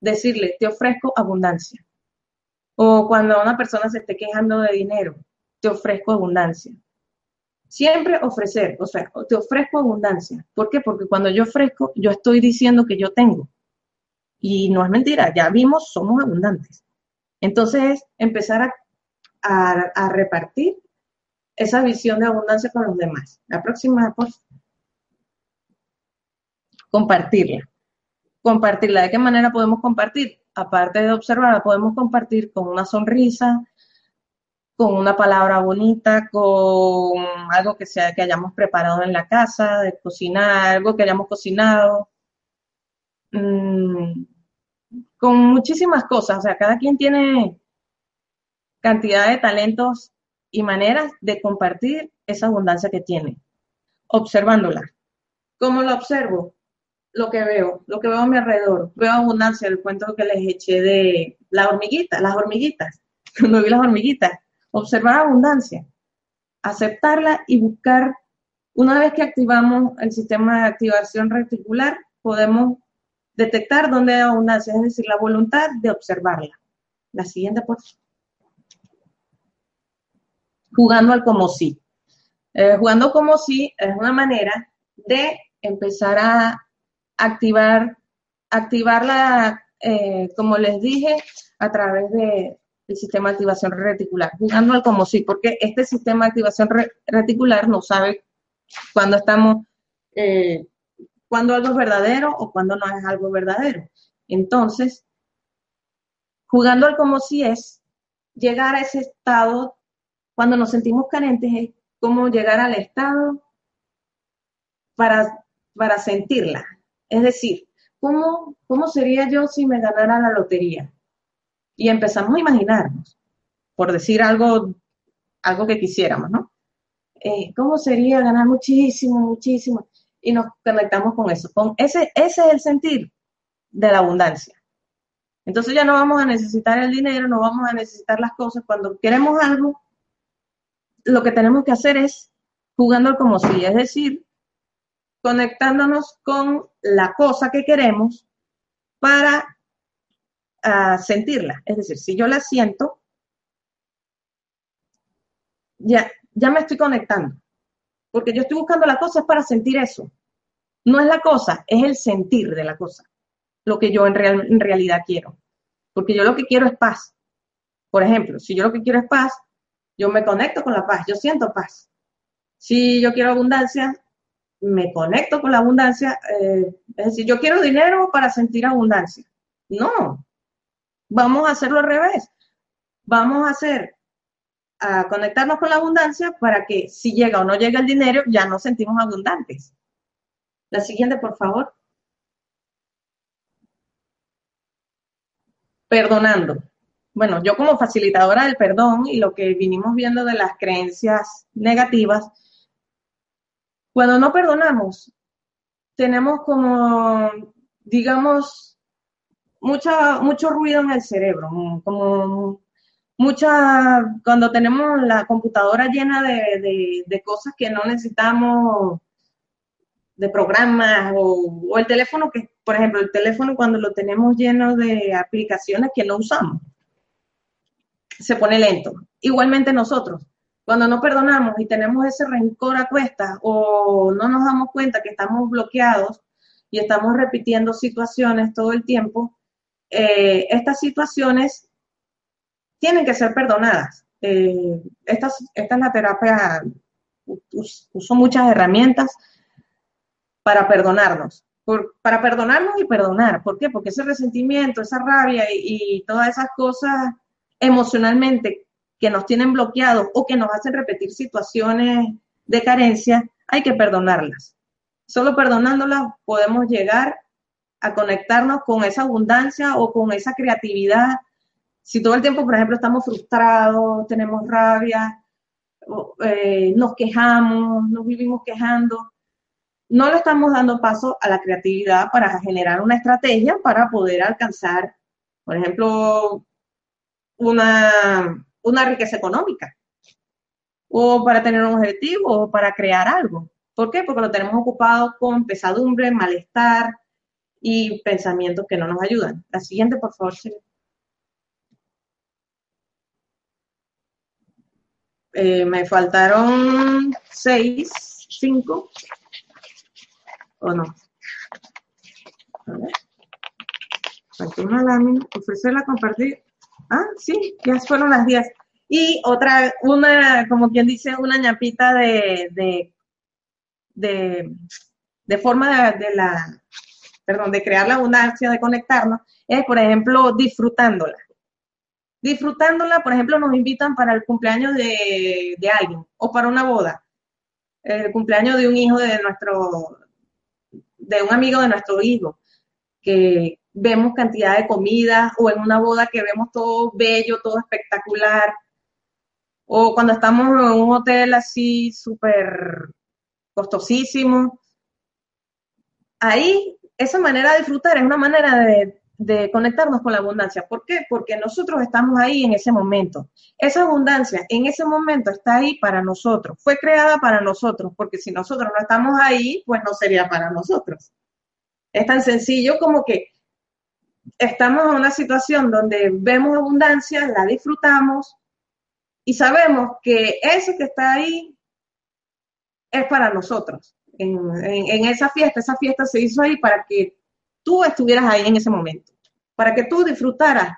decirle, te ofrezco abundancia. O cuando una persona se esté quejando de dinero, te ofrezco abundancia. Siempre ofrecer, o sea, te ofrezco abundancia. ¿Por qué? Porque cuando yo ofrezco, yo estoy diciendo que yo tengo. Y no es mentira, ya vimos, somos abundantes. Entonces, empezar a, repartir esa visión de abundancia con los demás. La próxima, por compartirla. Compartirla. ¿De qué manera podemos compartir? Aparte de observarla, podemos compartir con una sonrisa, con una palabra bonita, con algo que sea que hayamos preparado en la casa, de cocinar, algo que hayamos cocinado, mm, con muchísimas cosas. O sea, cada quien tiene cantidad de talentos y maneras de compartir esa abundancia que tiene, observándola. ¿Cómo lo observo? Lo que veo, lo que veo a mi alrededor. Veo abundancia, el cuento que les eché de la hormiguita, las hormiguitas. Cuando vi las hormiguitas, observar abundancia, aceptarla y buscar, una vez que activamos el sistema de activación reticular, podemos detectar dónde hay abundancia, es decir, la voluntad de observarla. La siguiente, por. Jugando al como sí. Eh, jugando como sí es una manera de empezar a activar, activarla, eh, como les dije, a través de, el sistema de activación reticular, jugando al como sí, porque este sistema de activación reticular no sabe cuándo estamos, eh, cuándo algo es verdadero o cuándo no es algo verdadero. Entonces, jugando al como sí es llegar a ese estado, cuando nos sentimos carentes, es como llegar al estado para, para sentirla. Es decir, ¿cómo, ¿cómo sería yo si me ganara la lotería? Y empezamos a imaginarnos, por decir algo, algo que quisiéramos, ¿no? Eh, ¿Cómo sería ganar muchísimo, muchísimo? Y nos conectamos con eso. Con ese, ese es el sentir de la abundancia. Entonces ya no vamos a necesitar el dinero, no vamos a necesitar las cosas. Cuando queremos algo, lo que tenemos que hacer es jugando como si, es decir, conectándonos con la cosa que queremos para a sentirla. Es decir, si yo la siento, ya, ya me estoy conectando. Porque yo estoy buscando la cosa es para sentir eso. No es la cosa, es el sentir de la cosa. Lo que yo en, en realidad quiero. Porque yo lo que quiero es paz. Por ejemplo, si yo lo que quiero es paz, yo me conecto con la paz, yo siento paz. Si yo quiero abundancia, me conecto con la abundancia. Eh, es decir, yo quiero dinero para sentir abundancia. No, vamos a hacerlo al revés. Vamos a hacer, a conectarnos con la abundancia para que si llega o no llega el dinero, ya nos sentimos abundantes. La siguiente, por favor. Perdonando. Bueno, yo como facilitadora del perdón y lo que vinimos viendo de las creencias negativas, cuando no perdonamos, tenemos como, digamos, mucha, mucho ruido en el cerebro, como mucha, cuando tenemos la computadora llena de, cosas que no necesitamos, de programas, o, el teléfono que, por ejemplo, el teléfono cuando lo tenemos lleno de aplicaciones que no usamos, se pone lento. Igualmente nosotros, cuando no perdonamos y tenemos ese rencor a cuestas o no nos damos cuenta que estamos bloqueados y estamos repitiendo situaciones todo el tiempo, eh, estas situaciones tienen que ser perdonadas. eh, esta, es la terapia, uso muchas herramientas para perdonarnos, para perdonarnos y perdonar. ¿Por qué? Porque ese resentimiento, esa rabia y, todas esas cosas emocionalmente que nos tienen bloqueados o que nos hacen repetir situaciones de carencia, hay que perdonarlas. Solo perdonándolas podemos llegar a conectarnos con esa abundancia o con esa creatividad si todo el tiempo, por ejemplo, estamos frustrados, tenemos rabia, eh, nos quejamos, nos vivimos quejando, no le estamos dando paso a la creatividad para generar una estrategia para poder alcanzar, por ejemplo, una, una riqueza económica, o para tener un objetivo, o para crear algo. ¿Por qué? Porque lo tenemos ocupado con pesadumbre, malestar y pensamientos que no nos ayudan. La siguiente, por favor. Eh, me faltaron seis, cinco, o no. A ver. Aquí una lámina, ofrecerla, compartir. Ah, sí, ya fueron las diez. Y otra, una, como quien dice, una ñapita de, de, de, forma de, la, perdón, de crear la abundancia, de conectarnos, es, por ejemplo, disfrutándola disfrutándola, por ejemplo, nos invitan para el cumpleaños de, alguien o para una boda, el cumpleaños de un hijo de nuestro, de un amigo de nuestro hijo, que vemos cantidad de comida o en una boda que vemos todo bello, todo espectacular, o cuando estamos en un hotel así súper costosísimo. Ahí, esa manera de disfrutar es una manera de de conectarnos con la abundancia. ¿Por qué? Porque nosotros estamos ahí en ese momento. Esa abundancia en ese momento está ahí para nosotros. Fue creada para nosotros, porque si nosotros no estamos ahí, pues no sería para nosotros. Es tan sencillo como que estamos en una situación donde vemos abundancia, la disfrutamos y sabemos que eso que está ahí es para nosotros. En, esa fiesta, esa fiesta se hizo ahí para que tú estuvieras ahí en ese momento, para que tú disfrutaras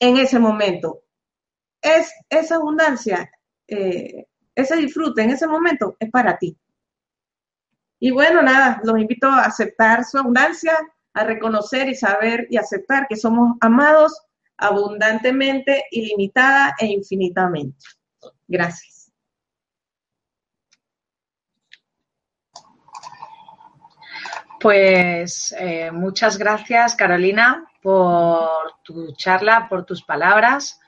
en ese momento. Es esa abundancia, eh, ese disfrute en ese momento es para ti. Y bueno, nada, los invito a aceptar su abundancia, a reconocer y saber y aceptar que somos amados abundantemente, ilimitada e infinitamente. Gracias. Pues eh, muchas gracias, Carolina, por tu charla, por tus palabras,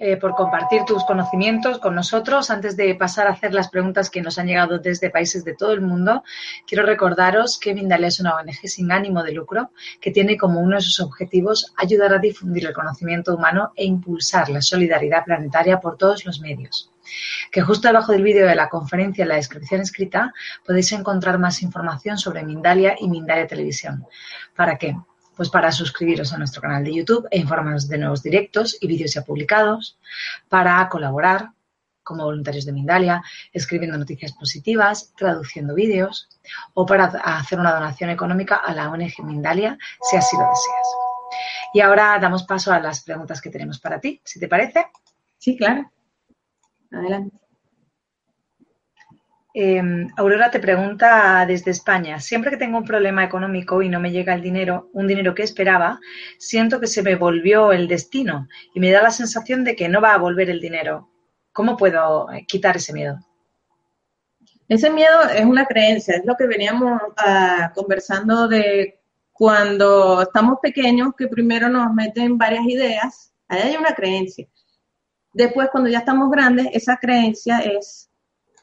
eh, por compartir tus conocimientos con nosotros. Antes de pasar a hacer las preguntas que nos han llegado desde países de todo el mundo, quiero recordaros que Mindalia es una ONG sin ánimo de lucro que tiene como uno de sus objetivos ayudar a difundir el conocimiento humano e impulsar la solidaridad planetaria por todos los medios que justo debajo del vídeo de la conferencia en la descripción escrita podéis encontrar más información sobre Mindalia y Mindalia Televisión. ¿Para qué? Pues para suscribiros a nuestro canal de YouTube e informaros de nuevos directos y vídeos ya publicados, para colaborar como voluntarios de Mindalia, escribiendo noticias positivas, traduciendo vídeos o para hacer una donación económica a la ONG Mindalia si así lo deseas. Y ahora damos paso a las preguntas que tenemos para ti, si te parece. Sí, claro. Adelante. Em, Aurora te pregunta desde España, siempre que tengo un problema económico y no me llega el dinero, un dinero que esperaba, siento que se me volvió el destino y me da la sensación de que no va a volver el dinero. ¿Cómo puedo eh, quitar ese miedo? Ese miedo es una creencia, es lo que veníamos ah, conversando de cuando estamos pequeños, que primero nos meten varias ideas, ahí hay una creencia. Después, cuando ya estamos grandes, esa creencia es,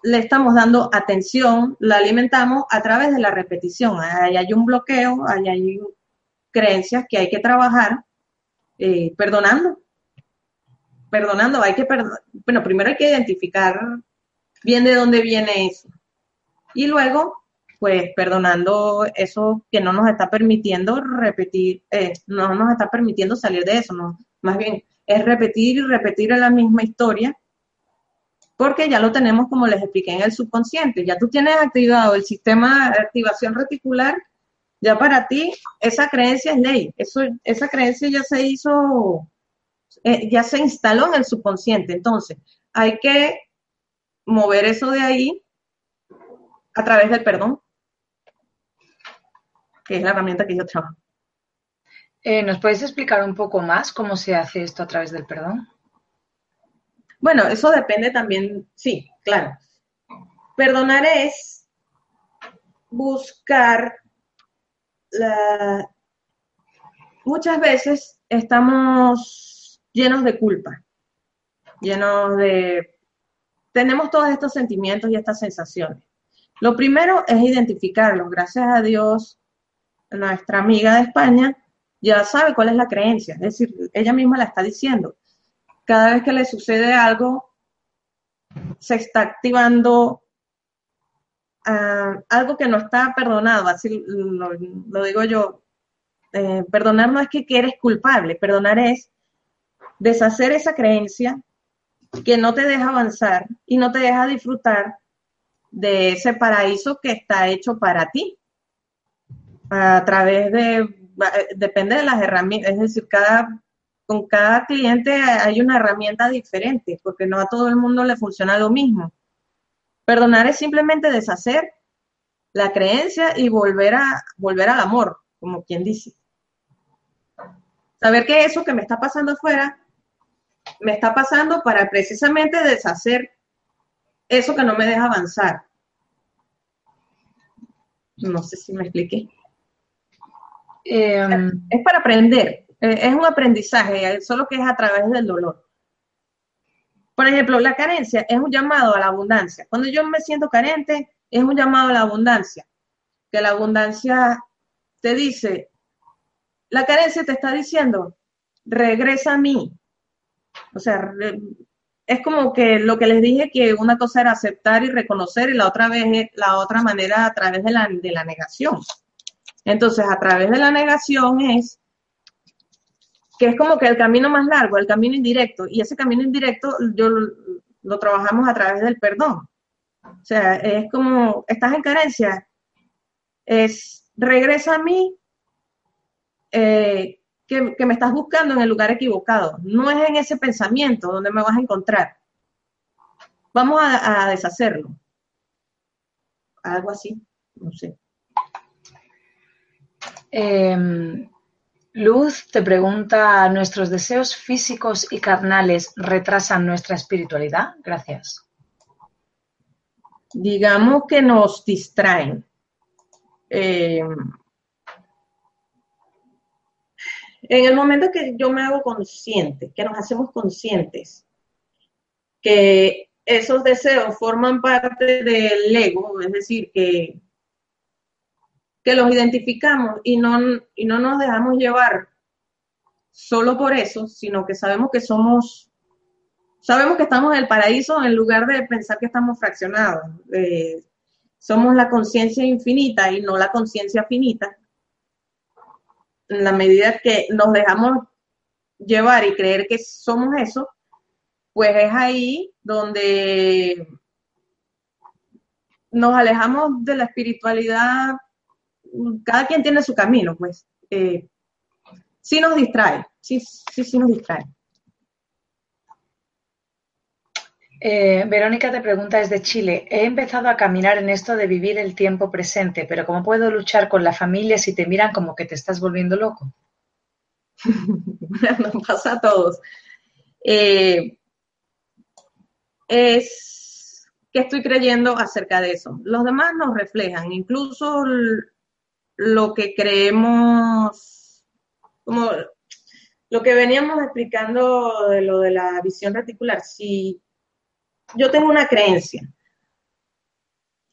le estamos dando atención, la alimentamos a través de la repetición. Ahí hay un bloqueo, ahí hay creencias que hay que trabajar eh, perdonando. Perdonando, hay que perdonar. Bueno, primero hay que identificar bien de dónde viene eso. Y luego, pues perdonando eso que no nos está permitiendo repetir, eh, no nos está permitiendo salir de eso, más bien es repetir y repetir la misma historia, porque ya lo tenemos, como les expliqué, en el subconsciente. Ya tú tienes activado el sistema de activación reticular, ya para ti esa creencia es ley. Eso, esa creencia ya se hizo, eh, ya se instaló en el subconsciente. Entonces, hay que mover eso de ahí a través del perdón, que es la herramienta que yo trabajo. Eh, ¿Nos puedes explicar un poco más cómo se hace esto a través del perdón? Bueno, eso depende también, sí, claro. Perdonar es buscar la... Muchas veces estamos llenos de culpa, llenos de... Tenemos todos estos sentimientos y estas sensaciones. Lo primero es identificarlos. Gracias a Dios, nuestra amiga de España ya sabe cuál es la creencia, es decir, ella misma la está diciendo. Cada vez que le sucede algo, se está activando ah, algo que no está perdonado, así lo, digo yo. Eh, perdonar no es que eres culpable, perdonar es deshacer esa creencia que no te deja avanzar y no te deja disfrutar de ese paraíso que está hecho para ti a través de eh, depende de las herramientas, es decir, cada, con cada cliente hay una herramienta diferente, porque no a todo el mundo le funciona lo mismo. Perdonar es simplemente deshacer la creencia y volver, a, volver al amor, como quien dice. Saber que eso que me está pasando afuera, me está pasando para precisamente deshacer eso que no me deja avanzar. No sé si me expliqué. Em, es para aprender, eh, es un aprendizaje, solo que es a través del dolor. Por ejemplo, la carencia es un llamado a la abundancia. Cuando yo me siento carente, es un llamado a la abundancia. Que la abundancia te dice, la carencia te está diciendo, regresa a mí. O sea, es como que lo que les dije que una cosa era aceptar y reconocer y la otra vez la otra manera a través de la, de la negación. Entonces, a través de la negación es que es como que el camino más largo, el camino indirecto, y ese camino indirecto yo lo, trabajamos a través del perdón. O sea, es como, estás en carencia, es regresa a mí, eh, que, me estás buscando en el lugar equivocado. No es en ese pensamiento donde me vas a encontrar. Vamos a deshacerlo. Algo así, no sé. Em, Luz te pregunta, ¿nuestros deseos físicos y carnales retrasan nuestra espiritualidad? Gracias. Digamos que nos distraen. Em, en el momento que yo me hago consciente, que nos hacemos conscientes, que esos deseos forman parte del ego, es decir, que que los identificamos y no, y no nos dejamos llevar solo por eso, sino que sabemos que somos, sabemos que estamos en el paraíso en lugar de pensar que estamos fraccionados. Somos la conciencia infinita y no la conciencia finita. En la medida que nos dejamos llevar y creer que somos eso, pues es ahí donde nos alejamos de la espiritualidad cada quien tiene su camino, pues. Eh, sí nos distrae, sí, sí, sí nos distrae. Eh, Verónica te pregunta desde Chile, he empezado a caminar en esto de vivir el tiempo presente, pero ¿cómo puedo luchar con la familia si te miran como que te estás volviendo loco? Nos pasa a todos. Eh, es que estoy creyendo acerca de eso. Los demás nos reflejan, incluso lo que creemos, como lo que veníamos explicando de lo de la visión reticular, si yo tengo una creencia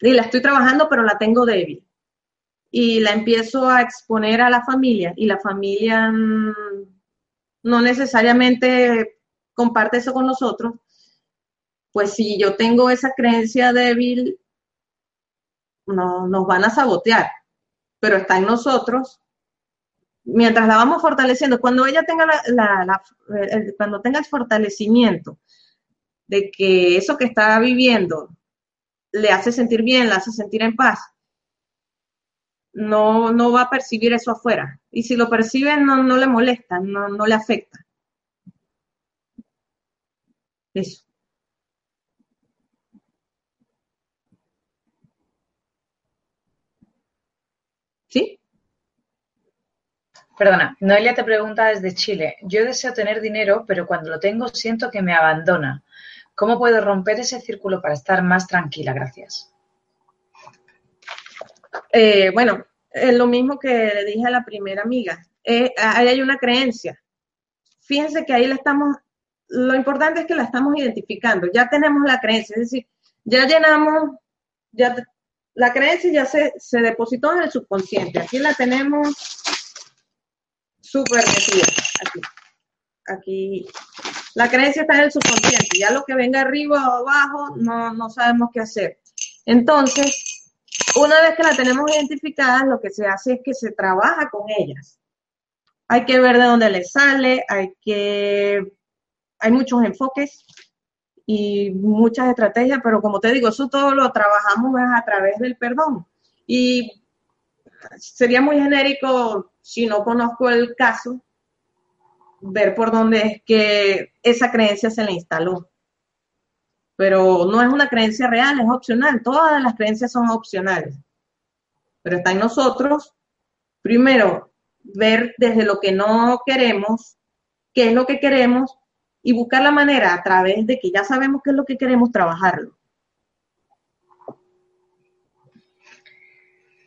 y la estoy trabajando, pero la tengo débil, y la empiezo a exponer a la familia, y la familia no necesariamente comparte eso con nosotros, pues si yo tengo esa creencia débil, no, nos van a sabotear pero está en nosotros. Mientras la vamos fortaleciendo, cuando ella tenga la, cuando tenga el fortalecimiento de que eso que está viviendo le hace sentir bien, le hace sentir en paz, no, no va a percibir eso afuera. Y si lo percibe, no, no le molesta, no, no le afecta. Eso. ¿Sí? Perdona, Noelia te pregunta desde Chile. Yo deseo tener dinero, pero cuando lo tengo siento que me abandona. ¿Cómo puedo romper ese círculo para estar más tranquila? Gracias. Eh, bueno, es lo mismo que le dije a la primera amiga. Eh, ahí hay una creencia. Fíjense que ahí la estamos, lo importante es que la estamos identificando. Ya tenemos la creencia, es decir, ya llenamos, ya la creencia ya se, se depositó en el subconsciente. Aquí la tenemos súper metida. Aquí. Aquí. La creencia está en el subconsciente. Ya lo que venga arriba o abajo, no, no sabemos qué hacer. Entonces, una vez que la tenemos identificada, lo que se hace es que se trabaja con ellas. Hay que ver de dónde le sale, hay que, hay muchos enfoques y muchas estrategias, pero como te digo, eso todo lo trabajamos a través del perdón. Y sería muy genérico si no conozco el caso, ver por dónde es que esa creencia se le instaló. Pero no es una creencia real, es opcional. Todas las creencias son opcionales. Pero está en nosotros, primero, ver desde lo que no queremos, qué es lo que queremos, y buscar la manera a través de que ya sabemos qué es lo que queremos trabajarlo.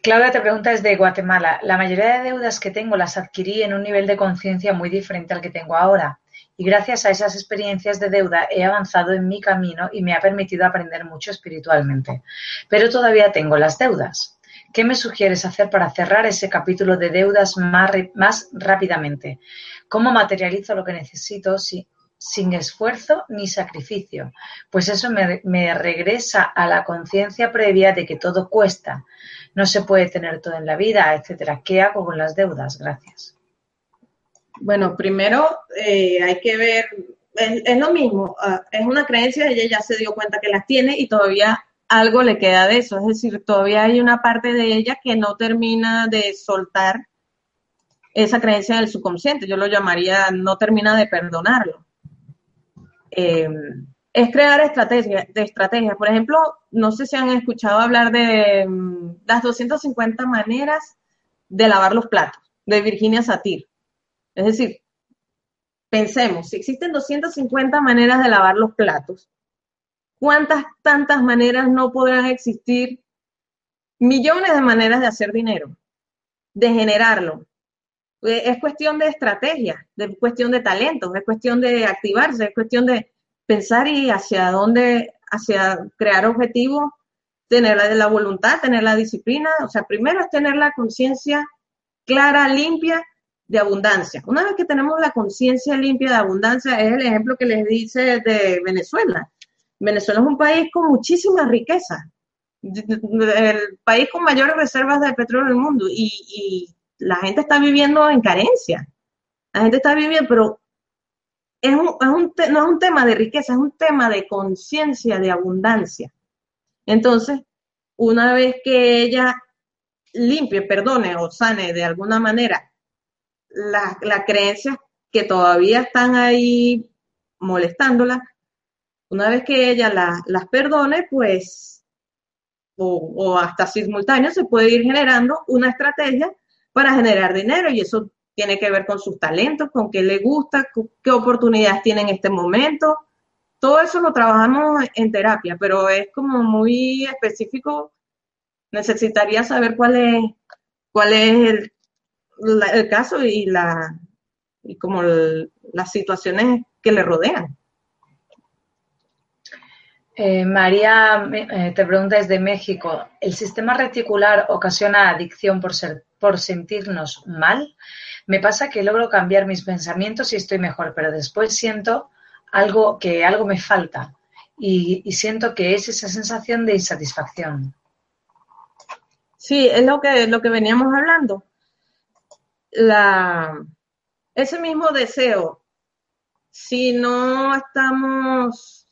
Claudia te pregunta desde Guatemala. La mayoría de deudas que tengo las adquirí en un nivel de conciencia muy diferente al que tengo ahora. Y gracias a esas experiencias de deuda he avanzado en mi camino y me ha permitido aprender mucho espiritualmente. Pero todavía tengo las deudas. ¿Qué me sugieres hacer para cerrar ese capítulo de deudas más, más rápidamente? ¿Cómo materializo lo que necesito si, sin esfuerzo ni sacrificio, pues eso me, regresa a la conciencia previa de que todo cuesta, no se puede tener todo en la vida, etcétera. ¿Qué hago con las deudas? Gracias. Bueno, primero eh, hay que ver, es, lo mismo, ah, es una creencia, ella ya se dio cuenta que las tiene y todavía algo le queda de eso, es decir, todavía hay una parte de ella que no termina de soltar esa creencia del subconsciente, yo lo llamaría no termina de perdonarlo. Eh, es crear estrategias. De. Por ejemplo, no sé si han escuchado hablar de mm, las 250 maneras de lavar los platos, de Virginia Satir. Es decir, pensemos, si existen 250 maneras de lavar los platos, ¿cuántas tantas maneras no podrán existir? Millones de maneras de hacer dinero, de generarlo, es cuestión de estrategia, es cuestión de talento, es cuestión de activarse, es cuestión de pensar y hacia dónde, hacia crear objetivos, tener la, la voluntad, tener la disciplina. O sea, primero es tener la conciencia clara, limpia de abundancia. Una vez que tenemos la conciencia limpia de abundancia, es el ejemplo que les dice de Venezuela. Venezuela es un país con muchísima riqueza, el país con mayores reservas de petróleo del mundo y la gente está viviendo en carencia. La gente está viviendo, pero es un, no es un tema de riqueza, es un tema de conciencia, de abundancia. Entonces, una vez que ella limpie, perdone o sane de alguna manera las la creencias que todavía están ahí molestándola, una vez que ella las perdone, pues, o, o hasta simultáneo, se puede ir generando una estrategia para generar dinero y eso tiene que ver con sus talentos, con qué le gusta, qué oportunidades tiene en este momento. Todo eso lo trabajamos en terapia, pero es como muy específico. Necesitaría saber cuál es, cuál es el, caso y, la, y como las situaciones que le rodean. Eh, María eh, te pregunta desde México, ¿el sistema reticular ocasiona adicción por ser por sentirnos mal, me pasa que logro cambiar mis pensamientos y estoy mejor, pero después siento algo que algo me falta y, siento que es esa sensación de insatisfacción. Sí, es lo que, lo que veníamos hablando. La, ese mismo deseo, si no estamos,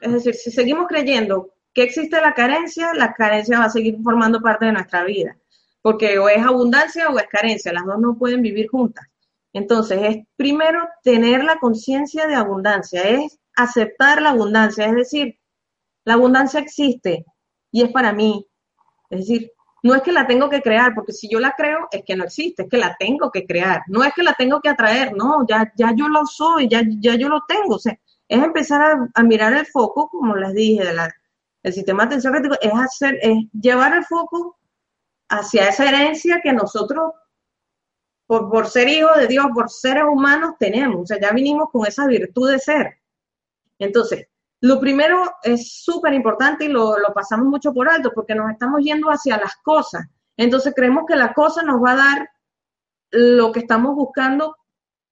es decir, si seguimos creyendo que existe la carencia, la carencia va a seguir formando parte de nuestra vida, porque o es abundancia o es carencia, las dos no pueden vivir juntas. Entonces, es primero tener la conciencia de abundancia, es aceptar la abundancia, es decir, la abundancia existe y es para mí. Es decir, no es que la tengo que crear, porque si yo la creo, es que no existe, es que la tengo que crear. No es que la tengo que atraer, no, ya, ya yo lo soy, ya, ya yo lo tengo. O sea, es empezar a, mirar el foco, como les dije, de la, del sistema atención es hacer, es llevar el foco hacia esa herencia que nosotros, por, ser hijos de Dios, por seres humanos, tenemos. O sea, ya vinimos con esa virtud de ser. Entonces, lo primero es súper importante y lo, pasamos mucho por alto porque nos estamos yendo hacia las cosas. Entonces creemos que la cosa nos va a dar lo que estamos buscando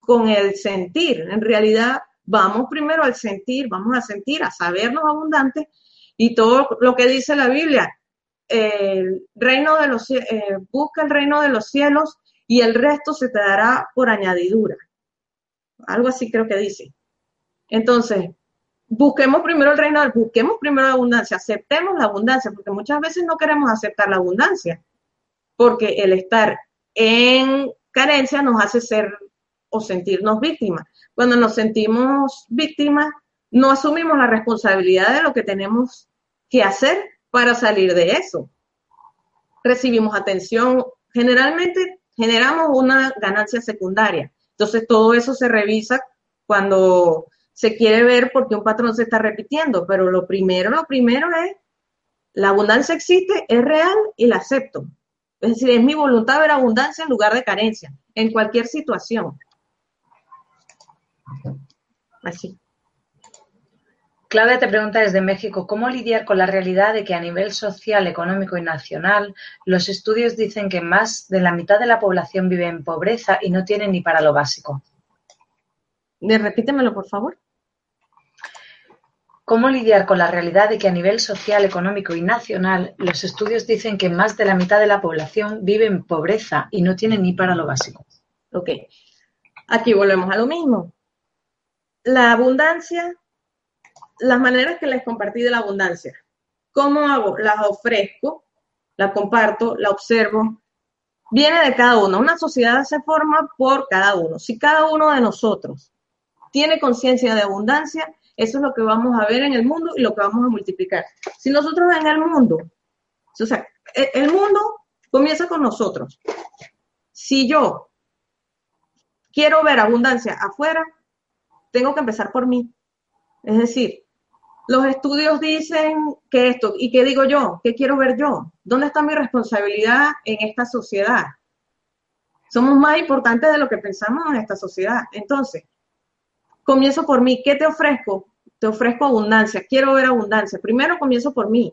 con el sentir. En realidad, vamos primero al sentir, vamos a sentir, a sabernos abundantes y todo lo que dice la Biblia. El reino de los eh, busca el reino de los cielos y el resto se te dará por añadidura. Algo así creo que dice. Entonces, busquemos primero el reino, busquemos primero la abundancia, aceptemos la abundancia, porque muchas veces no queremos aceptar la abundancia, porque el estar en carencia nos hace ser o sentirnos víctimas. Cuando nos sentimos víctimas, no asumimos la responsabilidad de lo que tenemos que hacer para salir de eso. Recibimos atención, generalmente generamos una ganancia secundaria. Entonces todo eso se revisa cuando se quiere ver porque un patrón se está repitiendo, pero lo primero, lo primero es, la abundancia existe, es real y la acepto. Es decir, es mi voluntad ver abundancia en lugar de carencia, en cualquier situación. Así. Claudia te pregunta desde México, ¿cómo lidiar con la realidad de que a nivel social, económico y nacional los estudios dicen que más de la mitad de la población vive en pobreza y no tiene ni para lo básico? Repítemelo, por favor. ¿Cómo lidiar con la realidad de que a nivel social, económico y nacional los estudios dicen que más de la mitad de la población vive en pobreza y no tiene ni para lo básico? Ok, aquí volvemos a lo mismo. La abundancia, las maneras que les compartí de la abundancia. ¿Cómo hago? Las ofrezco, la comparto, la observo. Viene de cada uno. Una sociedad se forma por cada uno. Si cada uno de nosotros tiene conciencia de abundancia, eso es lo que vamos a ver en el mundo y lo que vamos a multiplicar. Si nosotros en el mundo, o sea, e, el mundo comienza con nosotros. Si yo quiero ver abundancia afuera, tengo que empezar por mí. Es decir, los estudios dicen que esto, ¿y qué digo yo? ¿Qué quiero ver yo? ¿Dónde está mi responsabilidad en esta sociedad? Somos más importantes de lo que pensamos en esta sociedad. Entonces, comienzo por mí. ¿Qué te ofrezco? Te ofrezco abundancia. Quiero ver abundancia. Primero comienzo por mí.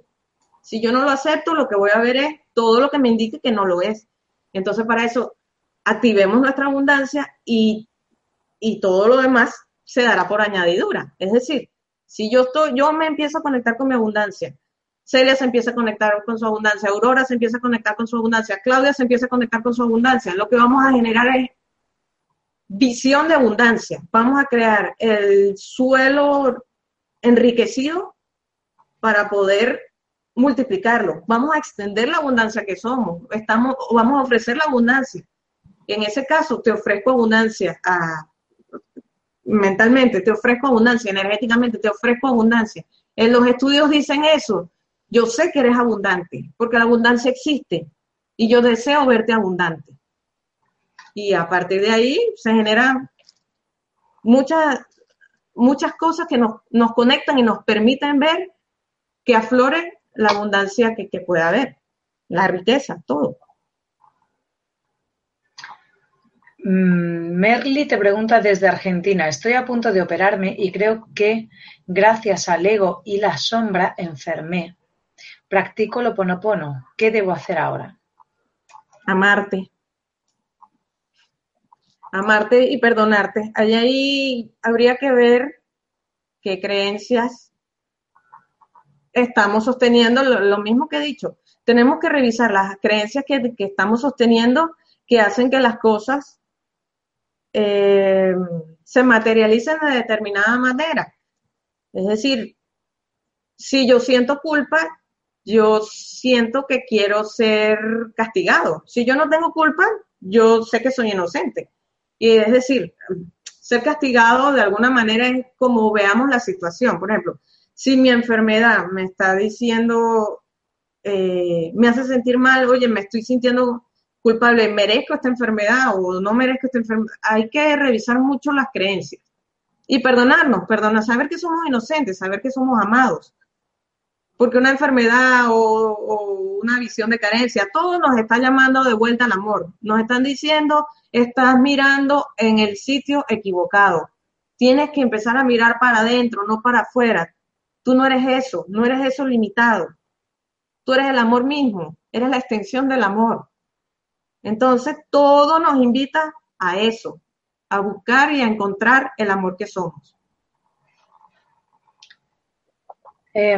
Si yo no lo acepto, lo que voy a ver es todo lo que me indique que no lo es. Entonces, para eso, activemos nuestra abundancia y, y todo lo demás se dará por añadidura. Es decir, si yo estoy, yo me empiezo a conectar con mi abundancia, Celia se empieza a conectar con su abundancia, Aurora se empieza a conectar con su abundancia, Claudia se empieza a conectar con su abundancia, lo que vamos a generar es visión de abundancia. Vamos a crear el suelo enriquecido para poder multiplicarlo. Vamos a extender la abundancia que somos. Estamos, vamos a ofrecer la abundancia. En ese caso, te ofrezco abundancia mentalmente, te ofrezco abundancia, energéticamente, te ofrezco abundancia. En los estudios dicen eso. Yo sé que eres abundante, porque la abundancia existe y yo deseo verte abundante y a partir de ahí se generan muchas, muchas cosas que nos, conectan y nos permiten ver que aflore la abundancia que, que pueda haber, la riqueza, todo. Mm, Merly te pregunta desde Argentina, estoy a punto de operarme y creo que gracias al ego y la sombra enfermé. Practico lo ponopono. ¿Qué debo hacer ahora? Amarte amarte y perdonarte. Ahí habría que ver qué creencias estamos sosteniendo, lo, mismo que he dicho. Tenemos que revisar las creencias que, estamos sosteniendo que hacen que las cosas eh, se materialicen de determinada manera. Es decir, si yo siento culpa, yo siento que quiero ser castigado. Si yo no tengo culpa, yo sé que soy inocente. Y es decir, ser castigado de alguna manera es como veamos la situación. Por ejemplo, si mi enfermedad me está diciendo, eh, me hace sentir mal, oye, me estoy sintiendo culpable, merezco esta enfermedad o no merezco esta enfermedad, hay que revisar mucho las creencias y perdonarnos, perdonar, saber que somos inocentes, saber que somos amados. Porque una enfermedad o, o, una visión de carencia, todo nos está llamando de vuelta al amor. Nos están diciendo, estás mirando en el sitio equivocado. Tienes que empezar a mirar para adentro, no para afuera. Tú no eres eso, no eres eso limitado. Tú eres el amor mismo, eres la extensión del amor. Entonces, todo nos invita a eso, a buscar y a encontrar el amor que somos. Eh,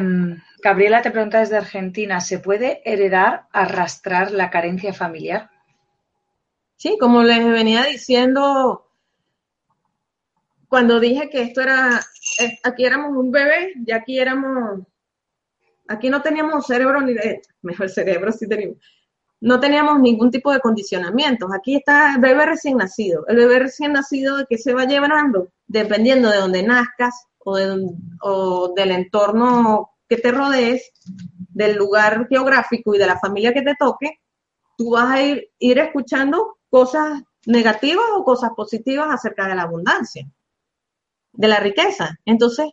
Gabriela te pregunta desde Argentina, ¿se puede heredar, arrastrar la carencia familiar? Sí, como les venía diciendo, cuando dije que esto era, aquí éramos un bebé y aquí éramos, aquí no teníamos cerebro ni, mejor cerebro sí teníamos, no teníamos ningún tipo de condicionamientos. Aquí está el bebé recién nacido. El bebé recién nacido, ¿de qué se va llevando? Dependiendo de dónde nazcas o, de, del entorno que te rodees, del lugar geográfico y de la familia que te toque, tú vas a ir escuchando cosas negativas o cosas positivas acerca de la abundancia, de la riqueza. Entonces,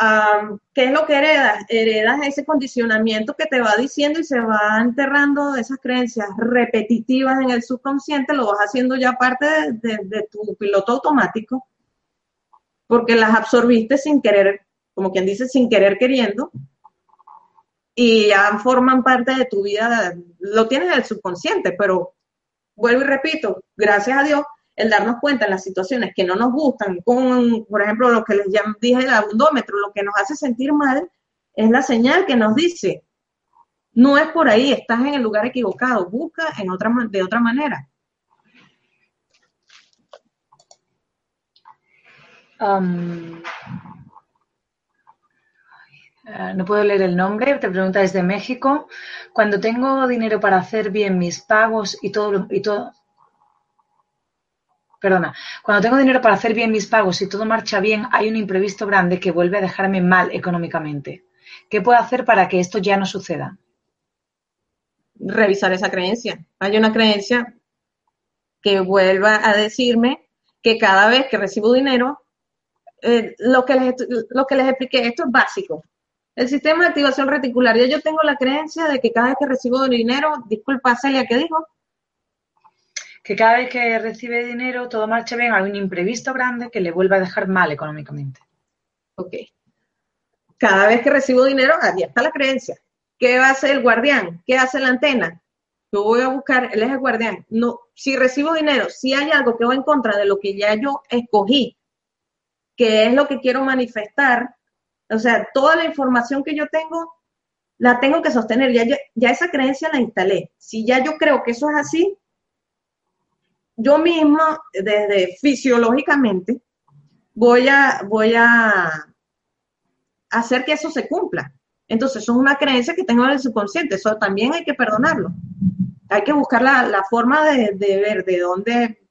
Um, ¿qué es lo que heredas? Heredas ese condicionamiento que te va diciendo y se va enterrando esas creencias repetitivas en el subconsciente, lo vas haciendo ya parte de, de, de, tu piloto automático, porque las absorbiste sin querer, como quien dice, sin querer queriendo, y ya forman parte de tu vida, lo tienes en el subconsciente, pero vuelvo y repito, gracias a Dios, el darnos cuenta en las situaciones que no nos gustan, con, por ejemplo, lo que les dije el abundómetro, lo que nos hace sentir mal, es la señal que nos dice, no es por ahí, estás en el lugar equivocado, busca en otra, de otra manera. Um, no puedo leer el nombre, te pregunta desde México. Cuando tengo dinero para hacer bien mis pagos y todo, y todo, perdona, cuando tengo dinero para hacer bien mis pagos y todo marcha bien, hay un imprevisto grande que vuelve a dejarme mal económicamente. ¿Qué puedo hacer para que esto ya no suceda? Revisar esa creencia. Hay una creencia que vuelva a decirme que cada vez que recibo dinero, eh, lo, que les, lo que les expliqué, esto es básico. El sistema de activación reticular, ya yo tengo la creencia de que cada vez que recibo dinero, disculpa Celia, ¿qué dijo? Que cada vez que recibe dinero todo marcha bien, hay un imprevisto grande que le vuelve a dejar mal económicamente. Ok. Cada vez que recibo dinero, ahí está la creencia. ¿Qué va a hacer el guardián? ¿Qué hace la antena? Yo voy a buscar, él es el guardián. No, si recibo dinero, si hay algo que va en contra de lo que ya yo escogí, que es lo que quiero manifestar, o sea, toda la información que yo tengo, la tengo que sostener. Ya, ya esa creencia la instalé. Si ya yo creo que eso es así, yo mismo, desde fisiológicamente, voy a, voy a hacer que eso se cumpla. Entonces, eso es una creencia que tengo en el subconsciente, eso también hay que perdonarlo. Hay que buscar la, forma de, de, ver de dónde,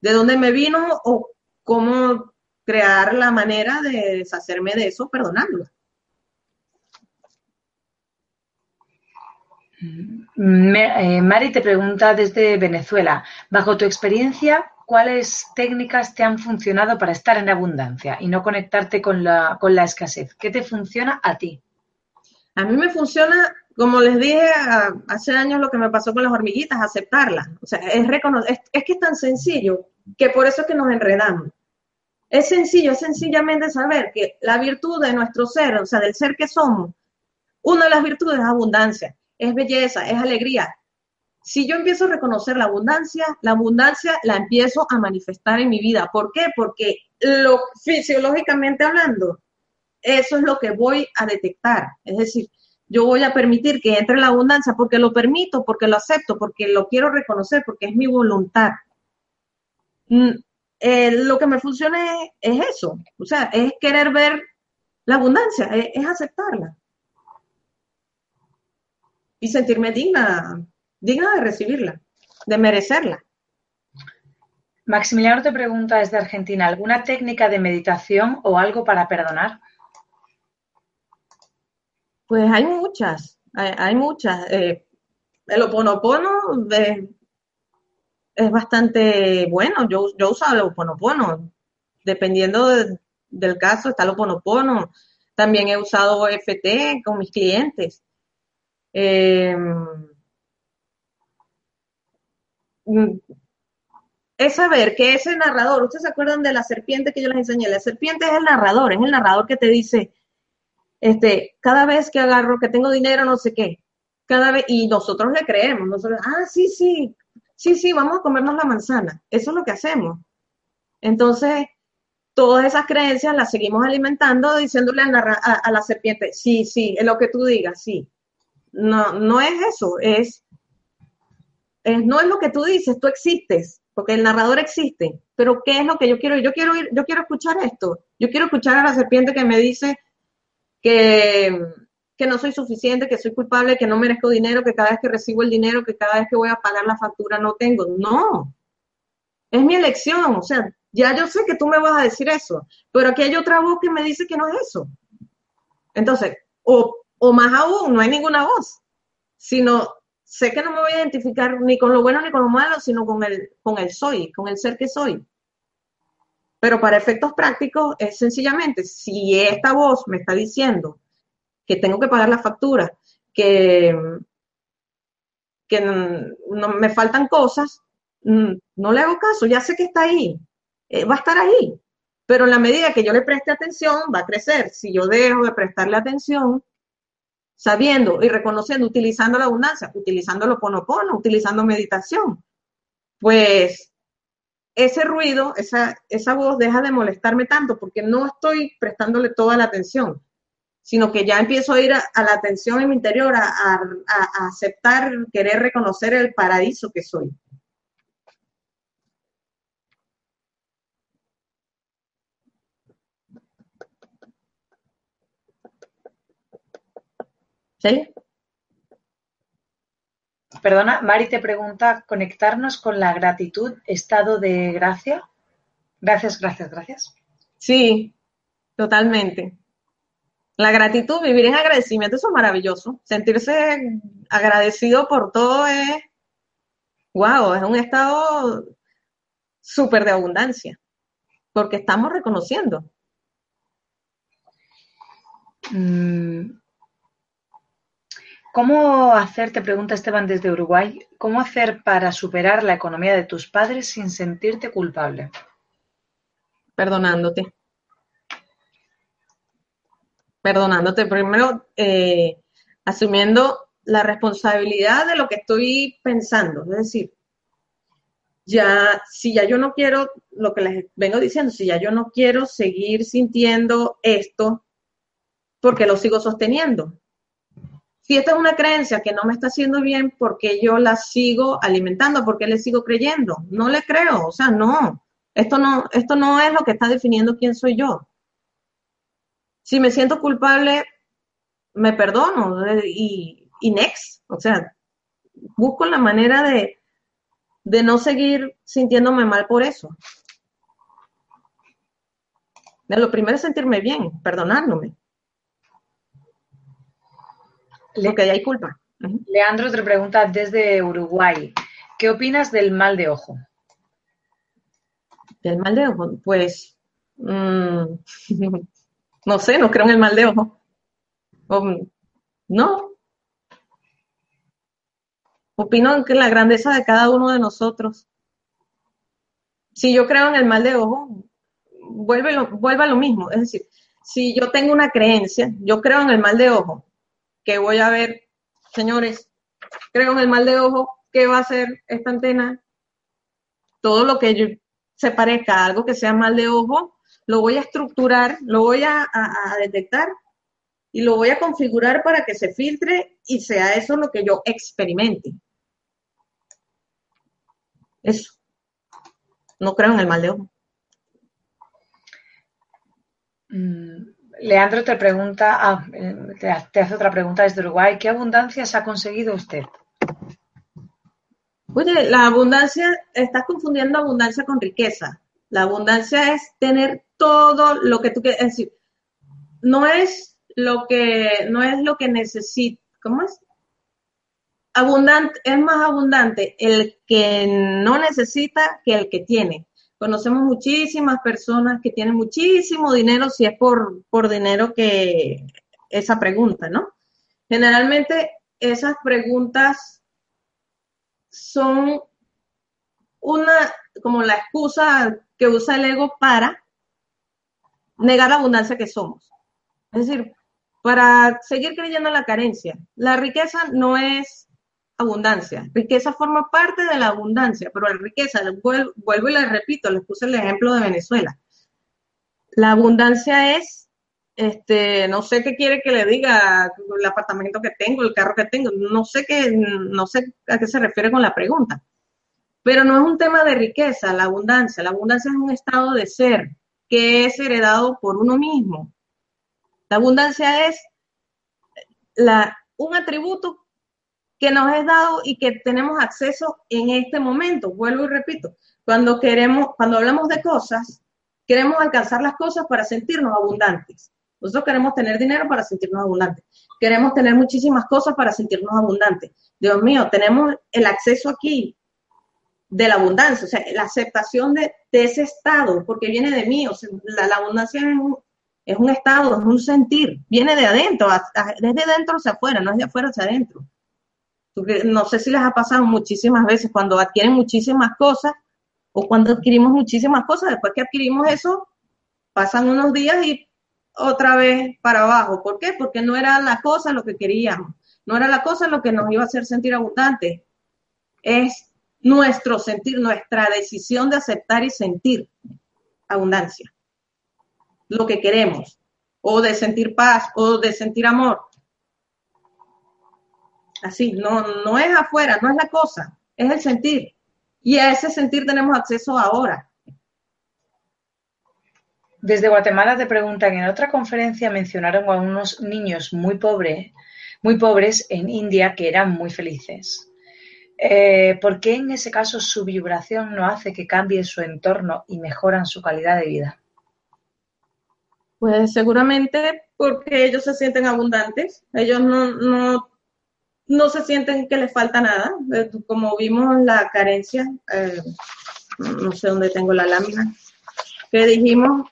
de dónde me vino o cómo crear la manera de deshacerme de eso perdonarlo. Mari te pregunta desde Venezuela, bajo tu experiencia, ¿cuáles técnicas te han funcionado para estar en abundancia y no conectarte con la, con la escasez? ¿Qué te funciona a ti? A mí me funciona, como les dije hace años lo que me pasó con las hormiguitas, aceptarlas. O sea, es, es, es que es tan sencillo que por eso es que nos enredamos. Es sencillo, es sencillamente saber que la virtud de nuestro ser, o sea, del ser que somos, una de las virtudes es abundancia es belleza, es alegría. Si yo empiezo a reconocer la abundancia, la abundancia la empiezo a manifestar en mi vida. ¿Por qué? Porque lo fisiológicamente hablando, eso es lo que voy a detectar. Es decir, yo voy a permitir que entre la abundancia porque lo permito, porque lo acepto, porque lo quiero reconocer, porque es mi voluntad. Mm, eh, lo que me funciona es, es, eso, o sea, es querer ver la abundancia, es aceptarla y sentirme digna, digna de recibirla, de merecerla. Maximiliano te pregunta desde Argentina, ¿alguna técnica de meditación o algo para perdonar? Pues hay muchas, hay, muchas. Eh, el oponopono es, es bastante bueno. Yo, yo he usado el oponopono. Dependiendo del caso, está el oponopono. También he usado FT con mis clientes. Eh, es saber que ese narrador, ¿ustedes se acuerdan de la serpiente que yo les enseñé? La serpiente es el narrador, es el narrador que te dice, este, cada vez que agarro, que tengo dinero, no sé qué, cada vez, y nosotros le creemos, nosotros, ah, sí, sí, sí, sí, vamos a comernos la manzana, eso es lo que hacemos. Entonces, todas esas creencias las seguimos alimentando diciéndole a, la serpiente, sí, sí, es lo que tú digas, sí. No, no es eso, es, es, no es lo que tú dices, tú existes porque el narrador existe, pero ¿qué es lo que yo quiero? Yo quiero ir, yo quiero escuchar esto, yo quiero escuchar a la serpiente que me dice que, que no soy suficiente, que soy culpable, que no merezco dinero, que cada vez que recibo el dinero, que cada vez que voy a pagar la factura no tengo. No, es mi elección, o sea, ya yo sé que tú me vas a decir eso, pero aquí hay otra voz que me dice que no es eso. Entonces, o, o más aún, no hay ninguna voz, sino sé que no me voy a identificar ni con lo bueno ni con lo malo, sino con el, con el soy, con el ser que soy. Pero para efectos prácticos es sencillamente, si esta voz me está diciendo que tengo que pagar la factura, que, que no, me faltan cosas, no le hago caso, ya sé que está ahí, eh, va a estar ahí. Pero en la medida que yo le preste atención, va a crecer. Si yo dejo de prestarle atención, sabiendo y reconociendo, utilizando la abundancia, utilizando lo ponopono, utilizando meditación, pues ese ruido, esa, esa voz deja de molestarme tanto porque no estoy prestándole toda la atención, sino que ya empiezo a ir a, la atención en mi interior, a, a aceptar, querer reconocer el paraíso que soy. Perdona, Mari te pregunta, ¿conectarnos con la gratitud, estado de gracia? Gracias, gracias, gracias. Sí, totalmente. La gratitud, vivir en agradecimiento, eso es maravilloso. Sentirse agradecido por todo es, wow, es un estado súper de abundancia, porque estamos reconociendo. Mm, ¿Cómo hacer, te pregunta Esteban desde Uruguay, cómo hacer para superar la economía de tus padres sin sentirte culpable? Perdonándote. Perdonándote. Primero, eh, asumiendo la responsabilidad de lo que estoy pensando. Es decir, ya, si ya yo no quiero, lo que les vengo diciendo, si ya yo no quiero seguir sintiendo esto, porque lo sigo sosteniendo? Si esta es una creencia que no me está haciendo bien, ¿por qué yo la sigo alimentando? ¿Por qué le sigo creyendo? No le creo, o sea, no. Esto no, esto no es lo que está definiendo quién soy yo. Si me siento culpable, me perdono y, y next, o sea, busco la manera de, de no seguir sintiéndome mal por eso. Lo primero es sentirme bien, perdonándome. Le, que hay culpa. Leandro te pregunta desde Uruguay, ¿qué opinas del mal de ojo? ¿Del mal de ojo? Pues, mm, no sé, no creo en el mal de ojo. no. Opino que la grandeza de cada uno de nosotros. Si yo creo en el mal de ojo, vuelve, vuelve a lo mismo. Es decir, si yo tengo una creencia, yo creo en el mal de ojo, que voy a ver, señores, creo en el mal de ojo, ¿qué va a hacer esta antena? Todo lo que se parezca a algo que sea mal de ojo, lo voy a estructurar, lo voy a, detectar y lo voy a configurar para que se filtre y sea eso lo que yo experimente. Eso. No creo en el mal de ojo. Mm, Leandro te pregunta, ah, te, hace otra pregunta desde Uruguay. ¿Qué abundancias ha conseguido usted? Oye, la abundancia, estás confundiendo abundancia con riqueza. La abundancia es tener todo lo que tú quieres, es decir, no es lo que, no es lo que necesitas, ¿cómo es? Abundante, es más abundante el que no necesita que el que tiene. Conocemos muchísimas personas que tienen muchísimo dinero si es por, por dinero que esa pregunta, ¿no? Generalmente esas preguntas son una, como la excusa que usa el ego para negar la abundancia que somos. Es decir, para seguir creyendo en la carencia. La riqueza no es abundancia. Riqueza forma parte de la abundancia, pero la riqueza, vuelvo, y les repito, les puse el ejemplo de Venezuela. La abundancia es, este, no sé qué quiere que le diga el apartamento que tengo, el carro que tengo, no sé qué, no sé a qué se refiere con la pregunta. Pero no es un tema de riqueza, la abundancia. La abundancia es un estado de ser que es heredado por uno mismo. La abundancia es la, un atributo que nos es dado y que tenemos acceso en este momento. Vuelvo y repito, cuando queremos, cuando hablamos de cosas, queremos alcanzar las cosas para sentirnos abundantes. Nosotros queremos tener dinero para sentirnos abundantes. Queremos tener muchísimas cosas para sentirnos abundantes. Dios mío, tenemos el acceso aquí de la abundancia, o sea, la aceptación de, ese estado, porque viene de mí, o sea, la, abundancia es un, es un, estado, es un sentir, viene de adentro, desde adentro hacia afuera, no es de afuera hacia adentro no sé si les ha pasado muchísimas veces cuando adquieren muchísimas cosas o cuando adquirimos muchísimas cosas, después que adquirimos eso, pasan unos días y otra vez para abajo. ¿Por qué? Porque no era la cosa lo que queríamos, no era la cosa lo que nos iba a hacer sentir abundantes. Es nuestro sentir, nuestra decisión de aceptar y sentir abundancia, lo que queremos, o de sentir paz, o de sentir amor. Así, no, no es afuera, no es la cosa, es el sentir. Y a ese sentir tenemos acceso ahora. Desde Guatemala te preguntan, en otra conferencia mencionaron a unos niños muy pobres, muy pobres en India que eran muy felices. Eh, ¿Por qué en ese caso su vibración no hace que cambie su entorno y mejoran su calidad de vida? Pues seguramente porque ellos se sienten abundantes, ellos no, no no se sienten que les falta nada. Eh, como vimos la carencia, eh, no sé dónde tengo la lámina, que dijimos,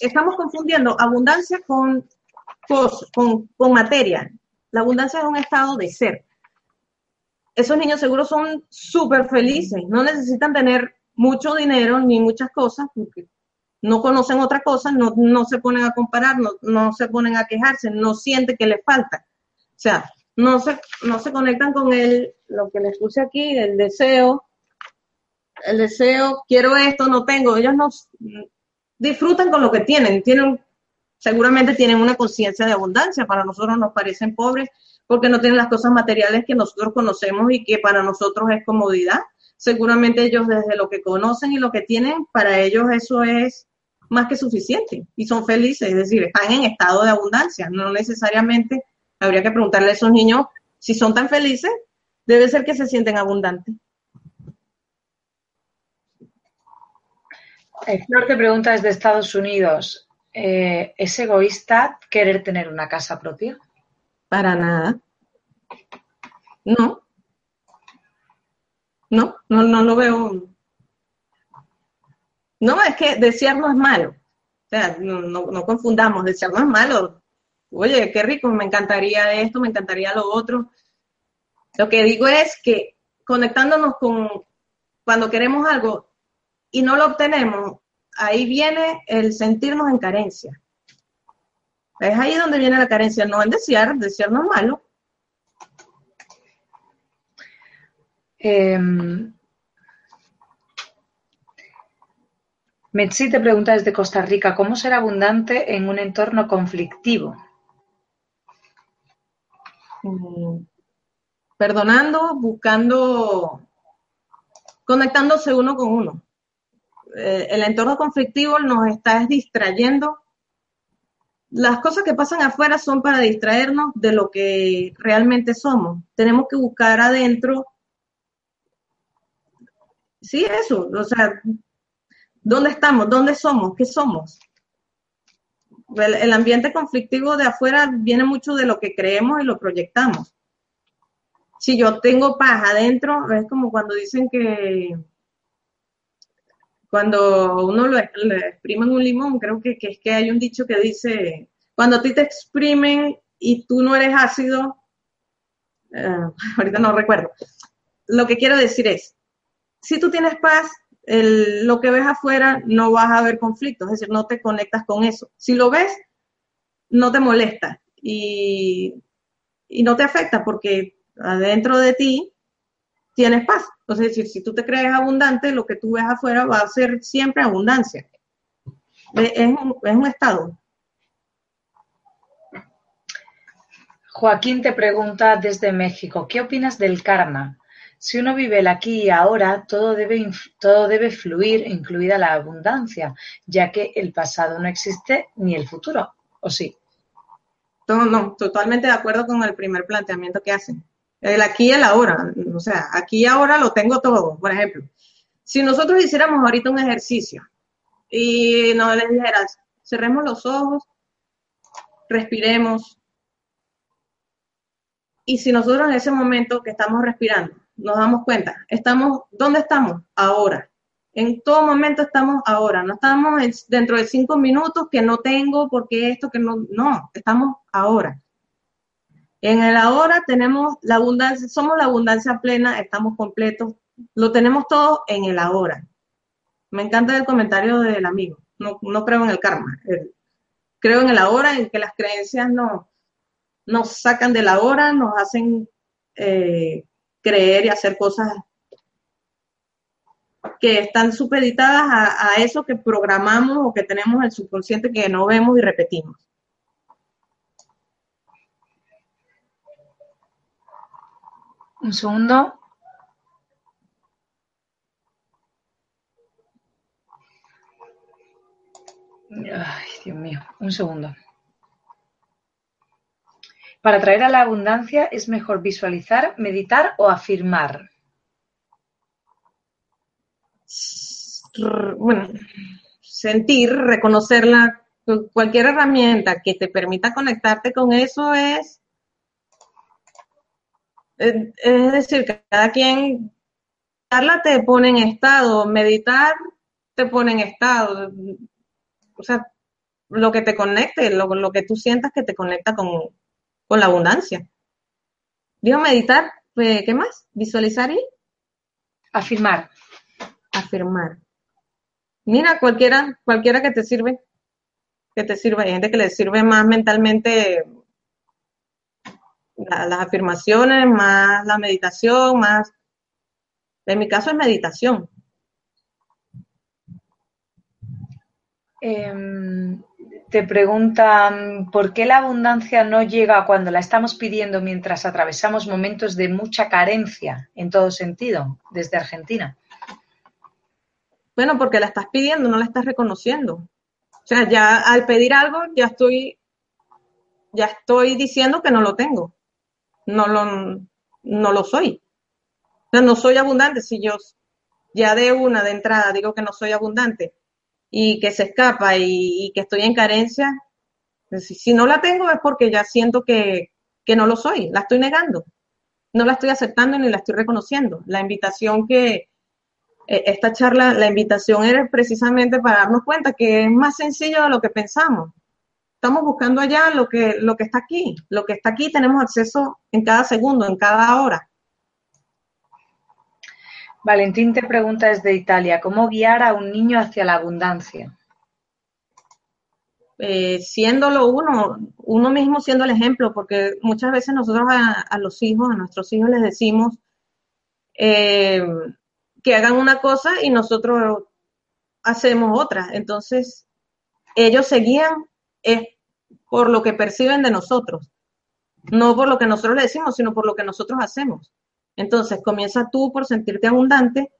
estamos confundiendo abundancia con, con, con materia. La abundancia es un estado de ser. Esos niños seguros son súper felices, no necesitan tener mucho dinero ni muchas cosas, porque no conocen otra cosa, no, no se ponen a comparar, no, no se ponen a quejarse, no sienten que les falta sea, no se, no se conectan con el, lo que les puse aquí, el deseo, el deseo, quiero esto, no tengo. Ellos no disfrutan con lo que tienen, tienen, seguramente tienen una conciencia de abundancia, para nosotros nos parecen pobres porque no tienen las cosas materiales que nosotros conocemos y que para nosotros es comodidad. Seguramente ellos desde lo que conocen y lo que tienen, para ellos eso es más que suficiente y son felices, es decir, están en estado de abundancia, no necesariamente Habría que preguntarle a esos niños si son tan felices, debe ser que se sienten abundantes. Flor te pregunta desde Estados Unidos, eh, ¿es egoísta querer tener una casa propia? Para nada. No. No, no, no lo veo. No, es que desear no es malo. O sea, no, no confundamos, desear no es malo oye, qué rico, me encantaría esto, me encantaría lo otro. Lo que digo es que conectándonos con cuando queremos algo y no lo obtenemos, ahí viene el sentirnos en carencia. Es ahí donde viene la carencia, no en desear, desear no es malo. Eh, Metsi te pregunta desde Costa Rica, ¿cómo ser abundante en un entorno conflictivo? Mm, perdonando, buscando, conectándose uno con uno. Eh, el entorno conflictivo nos está distrayendo. Las cosas que pasan afuera son para distraernos de lo que realmente somos. Tenemos que buscar adentro sí, eso, o sea, ¿dónde estamos? ¿Dónde somos? ¿Qué somos? El, ambiente conflictivo de afuera viene mucho de lo que creemos y lo proyectamos. Si yo tengo paz adentro, es como cuando dicen que cuando uno lo, le exprimen un limón, creo que, es que hay un dicho que dice, cuando a ti te exprimen y tú no eres ácido, eh, ahorita no recuerdo, lo que quiero decir es, si tú tienes paz, lo que ves afuera no vas a ver conflictos, es decir, no te conectas con eso. Si lo ves, no te molesta y, y no te afecta porque adentro de ti tienes paz. Es decir, si tú te crees abundante, lo que tú ves afuera va a ser siempre abundancia. Es un, es un estado. Joaquín te pregunta desde México, ¿qué opinas del karma? Si uno vive el aquí y ahora, todo debe, todo debe fluir, incluida la abundancia, ya que el pasado no existe ni el futuro, ¿o sí? No, no, totalmente de acuerdo con el primer planteamiento que hacen. El aquí y el ahora, o sea, aquí y ahora lo tengo todo. Por ejemplo, si nosotros hiciéramos ahorita un ejercicio y no les dijeras, cerremos los ojos, respiremos, y si nosotros en ese momento que estamos respirando nos damos cuenta, estamos, ¿dónde estamos? Ahora. En todo momento estamos ahora, no estamos dentro de cinco minutos que no tengo, porque esto, que no, no, estamos ahora. En el ahora tenemos la abundancia, somos la abundancia plena, estamos completos, lo tenemos todo en el ahora. Me encanta el comentario del amigo, no, no creo en el karma, creo en el ahora, en que las creencias no, nos sacan de la hora, nos hacen eh, creer y hacer cosas que están supeditadas a, eso que programamos o que tenemos en el subconsciente que no vemos y repetimos. Un segundo. Ay, Dios mío, un segundo. Para atraer a la abundancia es mejor visualizar, meditar o afirmar. Bueno, sentir, reconocerla, cualquier herramienta que te permita conectarte con eso es, es decir, cada quien, darla te pone en estado, meditar te pone en estado, o sea, lo que te conecte, lo, lo que tú sientas que te conecta con, con la abundancia. Digo, meditar, eh, ¿qué más? Visualizar y afirmar. Afirmar. Mira, cualquiera, cualquiera que te sirve, que te sirva. Hay gente que le sirve más mentalmente las afirmaciones, más la meditación, más. En mi caso es meditación. Em, te preguntan por qué la abundancia no llega cuando la estamos pidiendo mientras atravesamos momentos de mucha carencia en todo sentido, desde Argentina. Bueno, porque la estás pidiendo, no la estás reconociendo. O sea, ya al pedir algo, ya estoy, ya estoy diciendo que no lo tengo. No lo, no lo soy. O sea, no soy abundante. Si yo ya de una de entrada digo que no soy abundante, y que se escapa y, que estoy en carencia, pues, si, no la tengo es porque ya siento que, no lo soy, la estoy negando, no la estoy aceptando ni la estoy reconociendo. La invitación que, e, esta charla, la invitación era precisamente para darnos cuenta que es más sencillo de lo que pensamos. Estamos buscando allá lo que, lo que está aquí. Lo que está aquí tenemos acceso en cada segundo, en cada hora. Valentín te pregunta desde Italia, ¿cómo guiar a un niño hacia la abundancia? Eh, siéndolo uno, uno mismo siendo el ejemplo, porque muchas veces nosotros a, los hijos, a nuestros hijos les decimos eh, que hagan una cosa y nosotros hacemos otra. Entonces, ellos se guían por lo que perciben de nosotros, no por lo que nosotros le decimos, sino por lo que nosotros hacemos. Entonces, comienza tú por sentirte abundante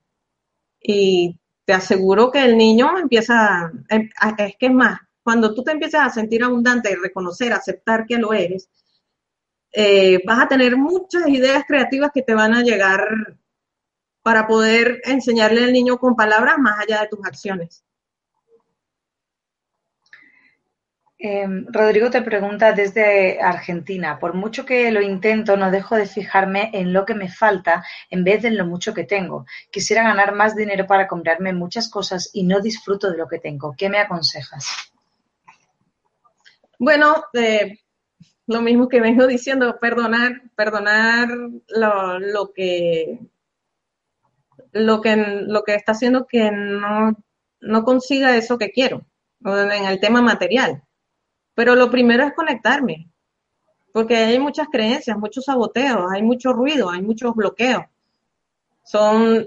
y te aseguro que el niño empieza, em, es que es más, cuando tú te empiezas a sentir abundante y reconocer, aceptar que lo eres, eh, vas a tener muchas ideas creativas que te van a llegar para poder enseñarle al niño con palabras más allá de tus acciones. Em, Rodrigo te pregunta desde Argentina, por mucho que lo intento, no dejo de fijarme en lo que me falta en vez de en lo mucho que tengo. Quisiera ganar más dinero para comprarme muchas cosas y no disfruto de lo que tengo. ¿Qué me aconsejas? Bueno, eh, lo mismo que vengo diciendo, perdonar, perdonar lo, lo que lo que lo que está haciendo que no, no consiga eso que quiero en el tema material pero lo primero es conectarme, porque hay muchas creencias, muchos saboteos, hay mucho ruido, hay muchos bloqueos. Son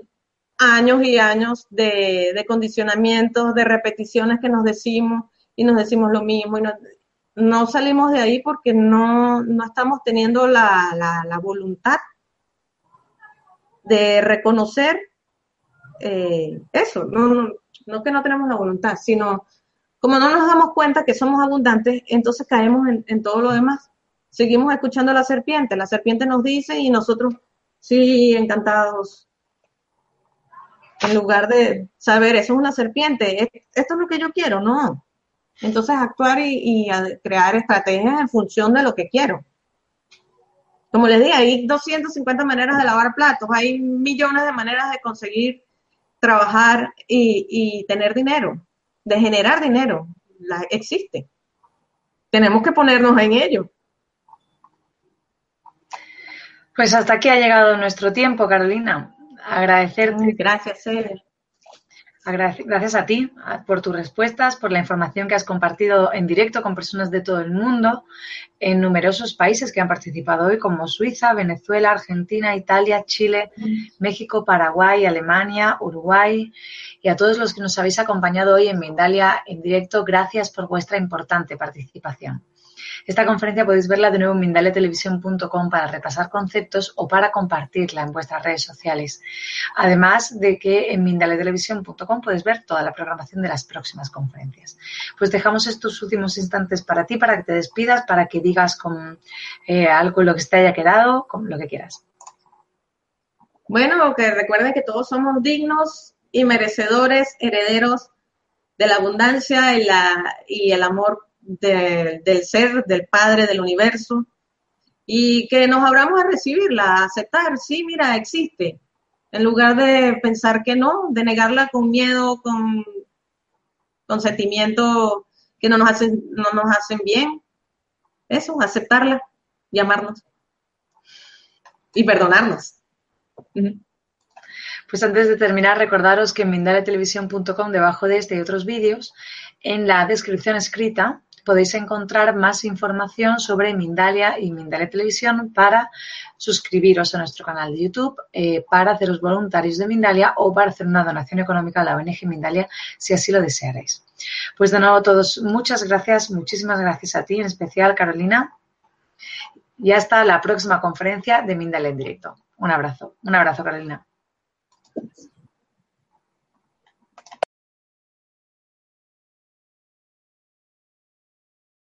años y años de, condicionamientos, de repeticiones que nos decimos y nos decimos lo mismo y no, salimos de ahí porque no, estamos teniendo la, voluntad de reconocer eh, eso, no, no, no que no tenemos la voluntad, sino como no nos damos cuenta que somos abundantes, entonces caemos en, todo lo demás. Seguimos escuchando a la serpiente. La serpiente nos dice y nosotros, sí, encantados. En lugar de saber, eso es una serpiente, esto es lo que yo quiero, no. Entonces actuar y, crear estrategias en función de lo que quiero. Como les dije, hay 250 maneras de lavar platos, hay millones de maneras de conseguir trabajar y tener dinero de generar dinero, la, existe. Tenemos que ponernos en ello. Pues hasta aquí ha llegado nuestro tiempo, Carolina. Agradecerte. Gracias, Celia. Gracias a ti por tus respuestas, por la información que has compartido en directo con personas de todo el mundo en numerosos países que han participado hoy, como Suiza, Venezuela, Argentina, Italia, Chile, México, Paraguay, Alemania, Uruguay y a todos los que nos habéis acompañado hoy en Mindalia en directo. Gracias por vuestra importante participación. Esta conferencia podéis verla de nuevo en mindaletelevisión.com para repasar conceptos o para compartirla en vuestras redes sociales. Además de que en mindaletelevisión.com puedes ver toda la programación de las próximas conferencias. Pues dejamos estos últimos instantes para ti, para que te despidas, para que digas con, eh, algo lo que te haya quedado, con lo que quieras. Bueno, que recuerden que todos somos dignos y merecedores, herederos de la abundancia y el amor del ser, del Padre, del universo, y que nos abramos a recibirla, a aceptar, sí, mira, existe, en lugar de pensar que no, de negarla con miedo, con, con sentimientos que no nos hacen, no nos hacen bien. Eso, aceptarla, llamarnos y perdonarnos. Pues antes de terminar, recordaros que en mindaletelevisión.com, debajo de este y otros vídeos, en la descripción escrita, podéis encontrar más información sobre Mindalia y Mindalia Televisión para suscribiros a nuestro canal de YouTube, eh, para haceros voluntarios de Mindalia o para hacer una donación económica a la ONG Mindalia si así lo desearéis. Pues de nuevo a todos, muchas gracias, muchísimas gracias a ti, en especial Carolina. Y hasta la próxima conferencia de Mindalia en directo. Un abrazo, un abrazo Carolina.